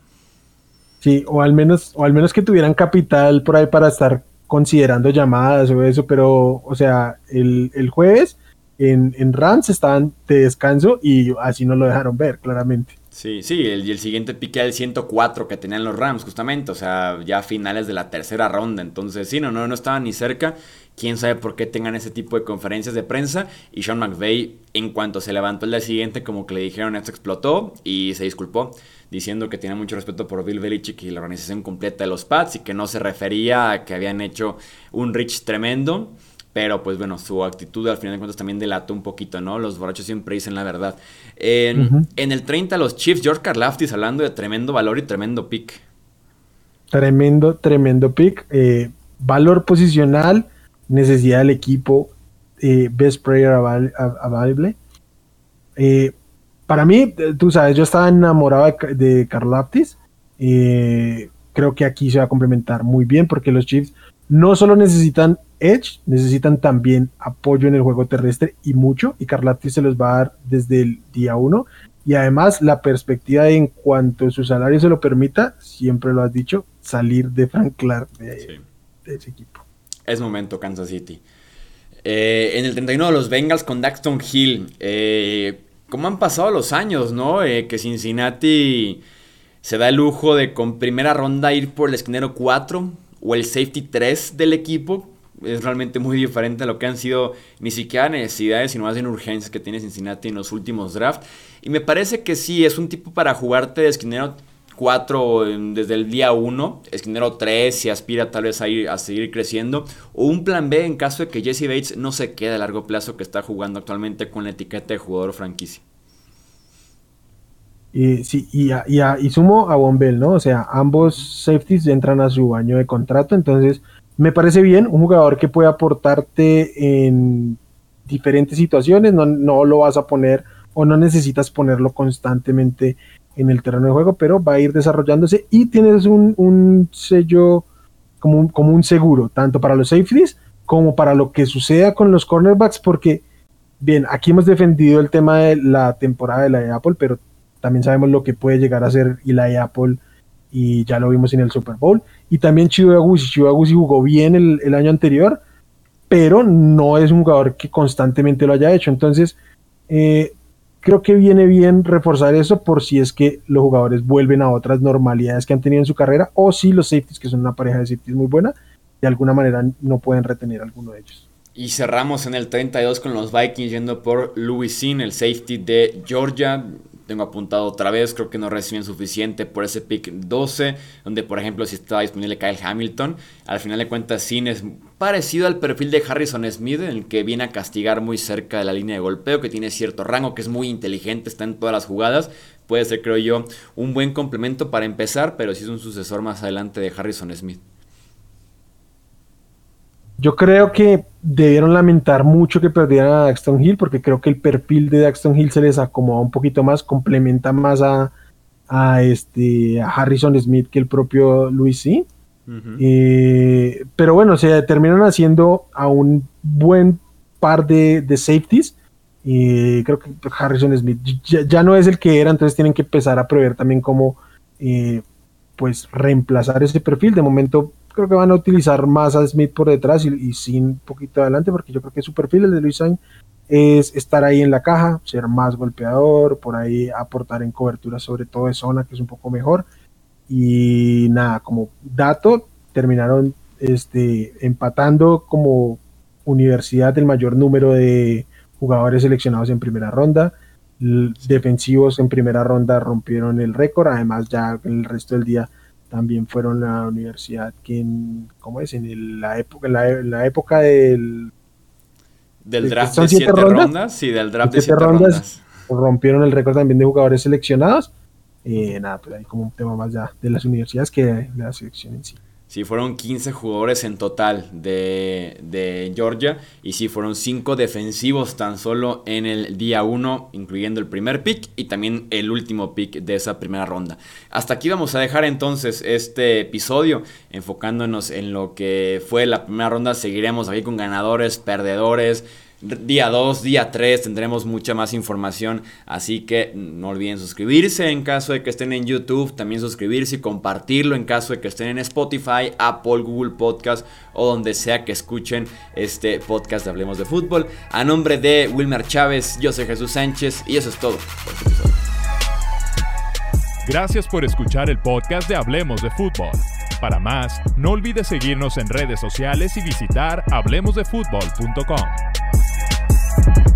Speaker 3: Sí, o al menos, o al menos que tuvieran capital por ahí para estar considerando llamadas o eso, pero, o sea, el, jueves en, en Rams estaban de descanso y así no lo dejaron ver, claramente.
Speaker 1: Sí, sí, el, y el siguiente pique era el 104 que tenían los Rams, justamente, o sea, ya finales de la tercera ronda. Entonces, sí, no, no, no estaban ni cerca. Quién sabe por qué tengan ese tipo de conferencias de prensa. Y Sean McVay, en cuanto se levantó el día siguiente, como que le dijeron, esto explotó y se disculpó, diciendo que tenía mucho respeto por Bill Belichick y la organización completa de los Pats y que no se refería a que habían hecho un reach tremendo. Pero pues bueno, su actitud al final de cuentas también delató un poquito, ¿no? Los borrachos siempre dicen la verdad. En, el 30 los Chiefs, George Karlaftis hablando de tremendo valor y tremendo pick.
Speaker 3: Tremendo, tremendo pick. Eh, valor posicional, necesidad del equipo, eh, best player available. Eh, para mí, tú sabes, yo estaba enamorado de, de Karlaftis. creo que aquí se va a complementar muy bien porque los Chiefs no solo necesitan Edge, necesitan también apoyo en el juego terrestre y mucho, y Carlatti se los va a dar desde el día uno. Y además la perspectiva en cuanto su salario se lo permita, siempre lo has dicho, salir de Frank Clark de, ese equipo.
Speaker 1: Es momento, Kansas City. Eh, en el 31 de los Bengals con Daxton Hill. Eh, ¿Cómo han pasado los años, no? Eh, que Cincinnati se da el lujo de con primera ronda ir por el esquinero 4 o el safety 3 del equipo es realmente muy diferente a lo que han sido ni siquiera necesidades, sino más bien urgencias que tiene Cincinnati en los últimos drafts. Y me parece que sí, es un tipo para jugarte de esquinero 4 desde el día 1, esquinero 3 si aspira tal vez a, ir, a seguir creciendo, o un plan B en caso de que Jesse Bates no se quede a largo plazo que está jugando actualmente con la etiqueta de jugador franquicia.
Speaker 3: Y, sí, y, y, sumo a Bombell, ¿no? O sea, ambos safeties entran a su año de contrato, entonces me parece bien un jugador que puede aportarte en diferentes situaciones, no, no lo vas a poner o no necesitas ponerlo constantemente en el terreno de juego, pero va a ir desarrollándose y tienes un, un sello como un, como un seguro, tanto para los safeties como para lo que suceda con los cornerbacks, porque, bien, aquí hemos defendido el tema de la temporada de la de Apple, pero también sabemos lo que puede llegar a ser y la Apple y ya lo vimos en el Super Bowl. Y también Chido Agusi. Chido Agusi jugó bien el, año anterior, pero no es un jugador que constantemente lo haya hecho. Entonces, eh, creo que viene bien reforzar eso por si es que los jugadores vuelven a otras normalidades que han tenido en su carrera o si los safeties, que son una pareja de safeties muy buena, de alguna manera no pueden retener alguno de ellos.
Speaker 1: Y cerramos en el 32 con los Vikings yendo por Louis Sin, el safety de Georgia tengo apuntado otra vez, creo que no reciben suficiente por ese pick 12, donde por ejemplo si estaba disponible Kyle Hamilton, al final de cuentas Sin es parecido al perfil de Harrison Smith, en el que viene a castigar muy cerca de la línea de golpeo, que tiene cierto rango, que es muy inteligente, está en todas las jugadas, puede ser creo yo un buen complemento para empezar, pero sí es un sucesor más adelante de Harrison Smith.
Speaker 3: Yo creo que debieron lamentar mucho que perdieran a Daxton Hill, porque creo que el perfil de Daxton Hill se les acomoda un poquito más, complementa más a, a este, Harrison Smith que el propio Luis C. Eh, pero bueno, se terminan haciendo a un buen par de, safeties. Y creo que Harrison Smith ya, no es el que era, entonces tienen que empezar a prever también cómo eh, pues reemplazar ese perfil. De momento creo que van a utilizar más a Smith por detrás y, sin un poquito adelante, porque yo creo que su perfil, el de Luis Sainz, es estar ahí en la caja, ser más golpeador, por ahí aportar en cobertura, sobre todo de zona, que es un poco mejor. Y nada, como dato, terminaron este, empatando como universidad el mayor número de jugadores seleccionados en primera ronda. Defensivos en primera ronda rompieron el récord, además ya el resto del día también fueron la universidad que en, ¿cómo es? En la época, la, época del
Speaker 1: del draft de siete rondas? sí, del draft de siete, rondas,
Speaker 3: rompieron el récord también de jugadores seleccionados. Eh, nada, pues hay como un tema más ya de las universidades que de la selección en sí.
Speaker 1: Sí, fueron 15 jugadores en total de, Georgia. Y sí, fueron 5 defensivos tan solo en el día 1, incluyendo el primer pick y también el último pick de esa primera ronda. Hasta aquí vamos a dejar entonces este episodio, enfocándonos en lo que fue la primera ronda. Seguiremos aquí con ganadores, perdedores Día 2, día 3 tendremos mucha más información, así que no olviden suscribirse en caso de que estén en YouTube, también suscribirse y compartirlo en caso de que estén en Spotify, Apple, Google Podcast o donde sea que escuchen este podcast de Hablemos de Fútbol. A nombre de Wilmer Chávez, yo soy Jesús Sánchez y eso es todo por este episodio.
Speaker 2: Gracias por escuchar el podcast de Hablemos de Fútbol. Para más, no olvides seguirnos en redes sociales y visitar hablemosdefutbol.com. Bye.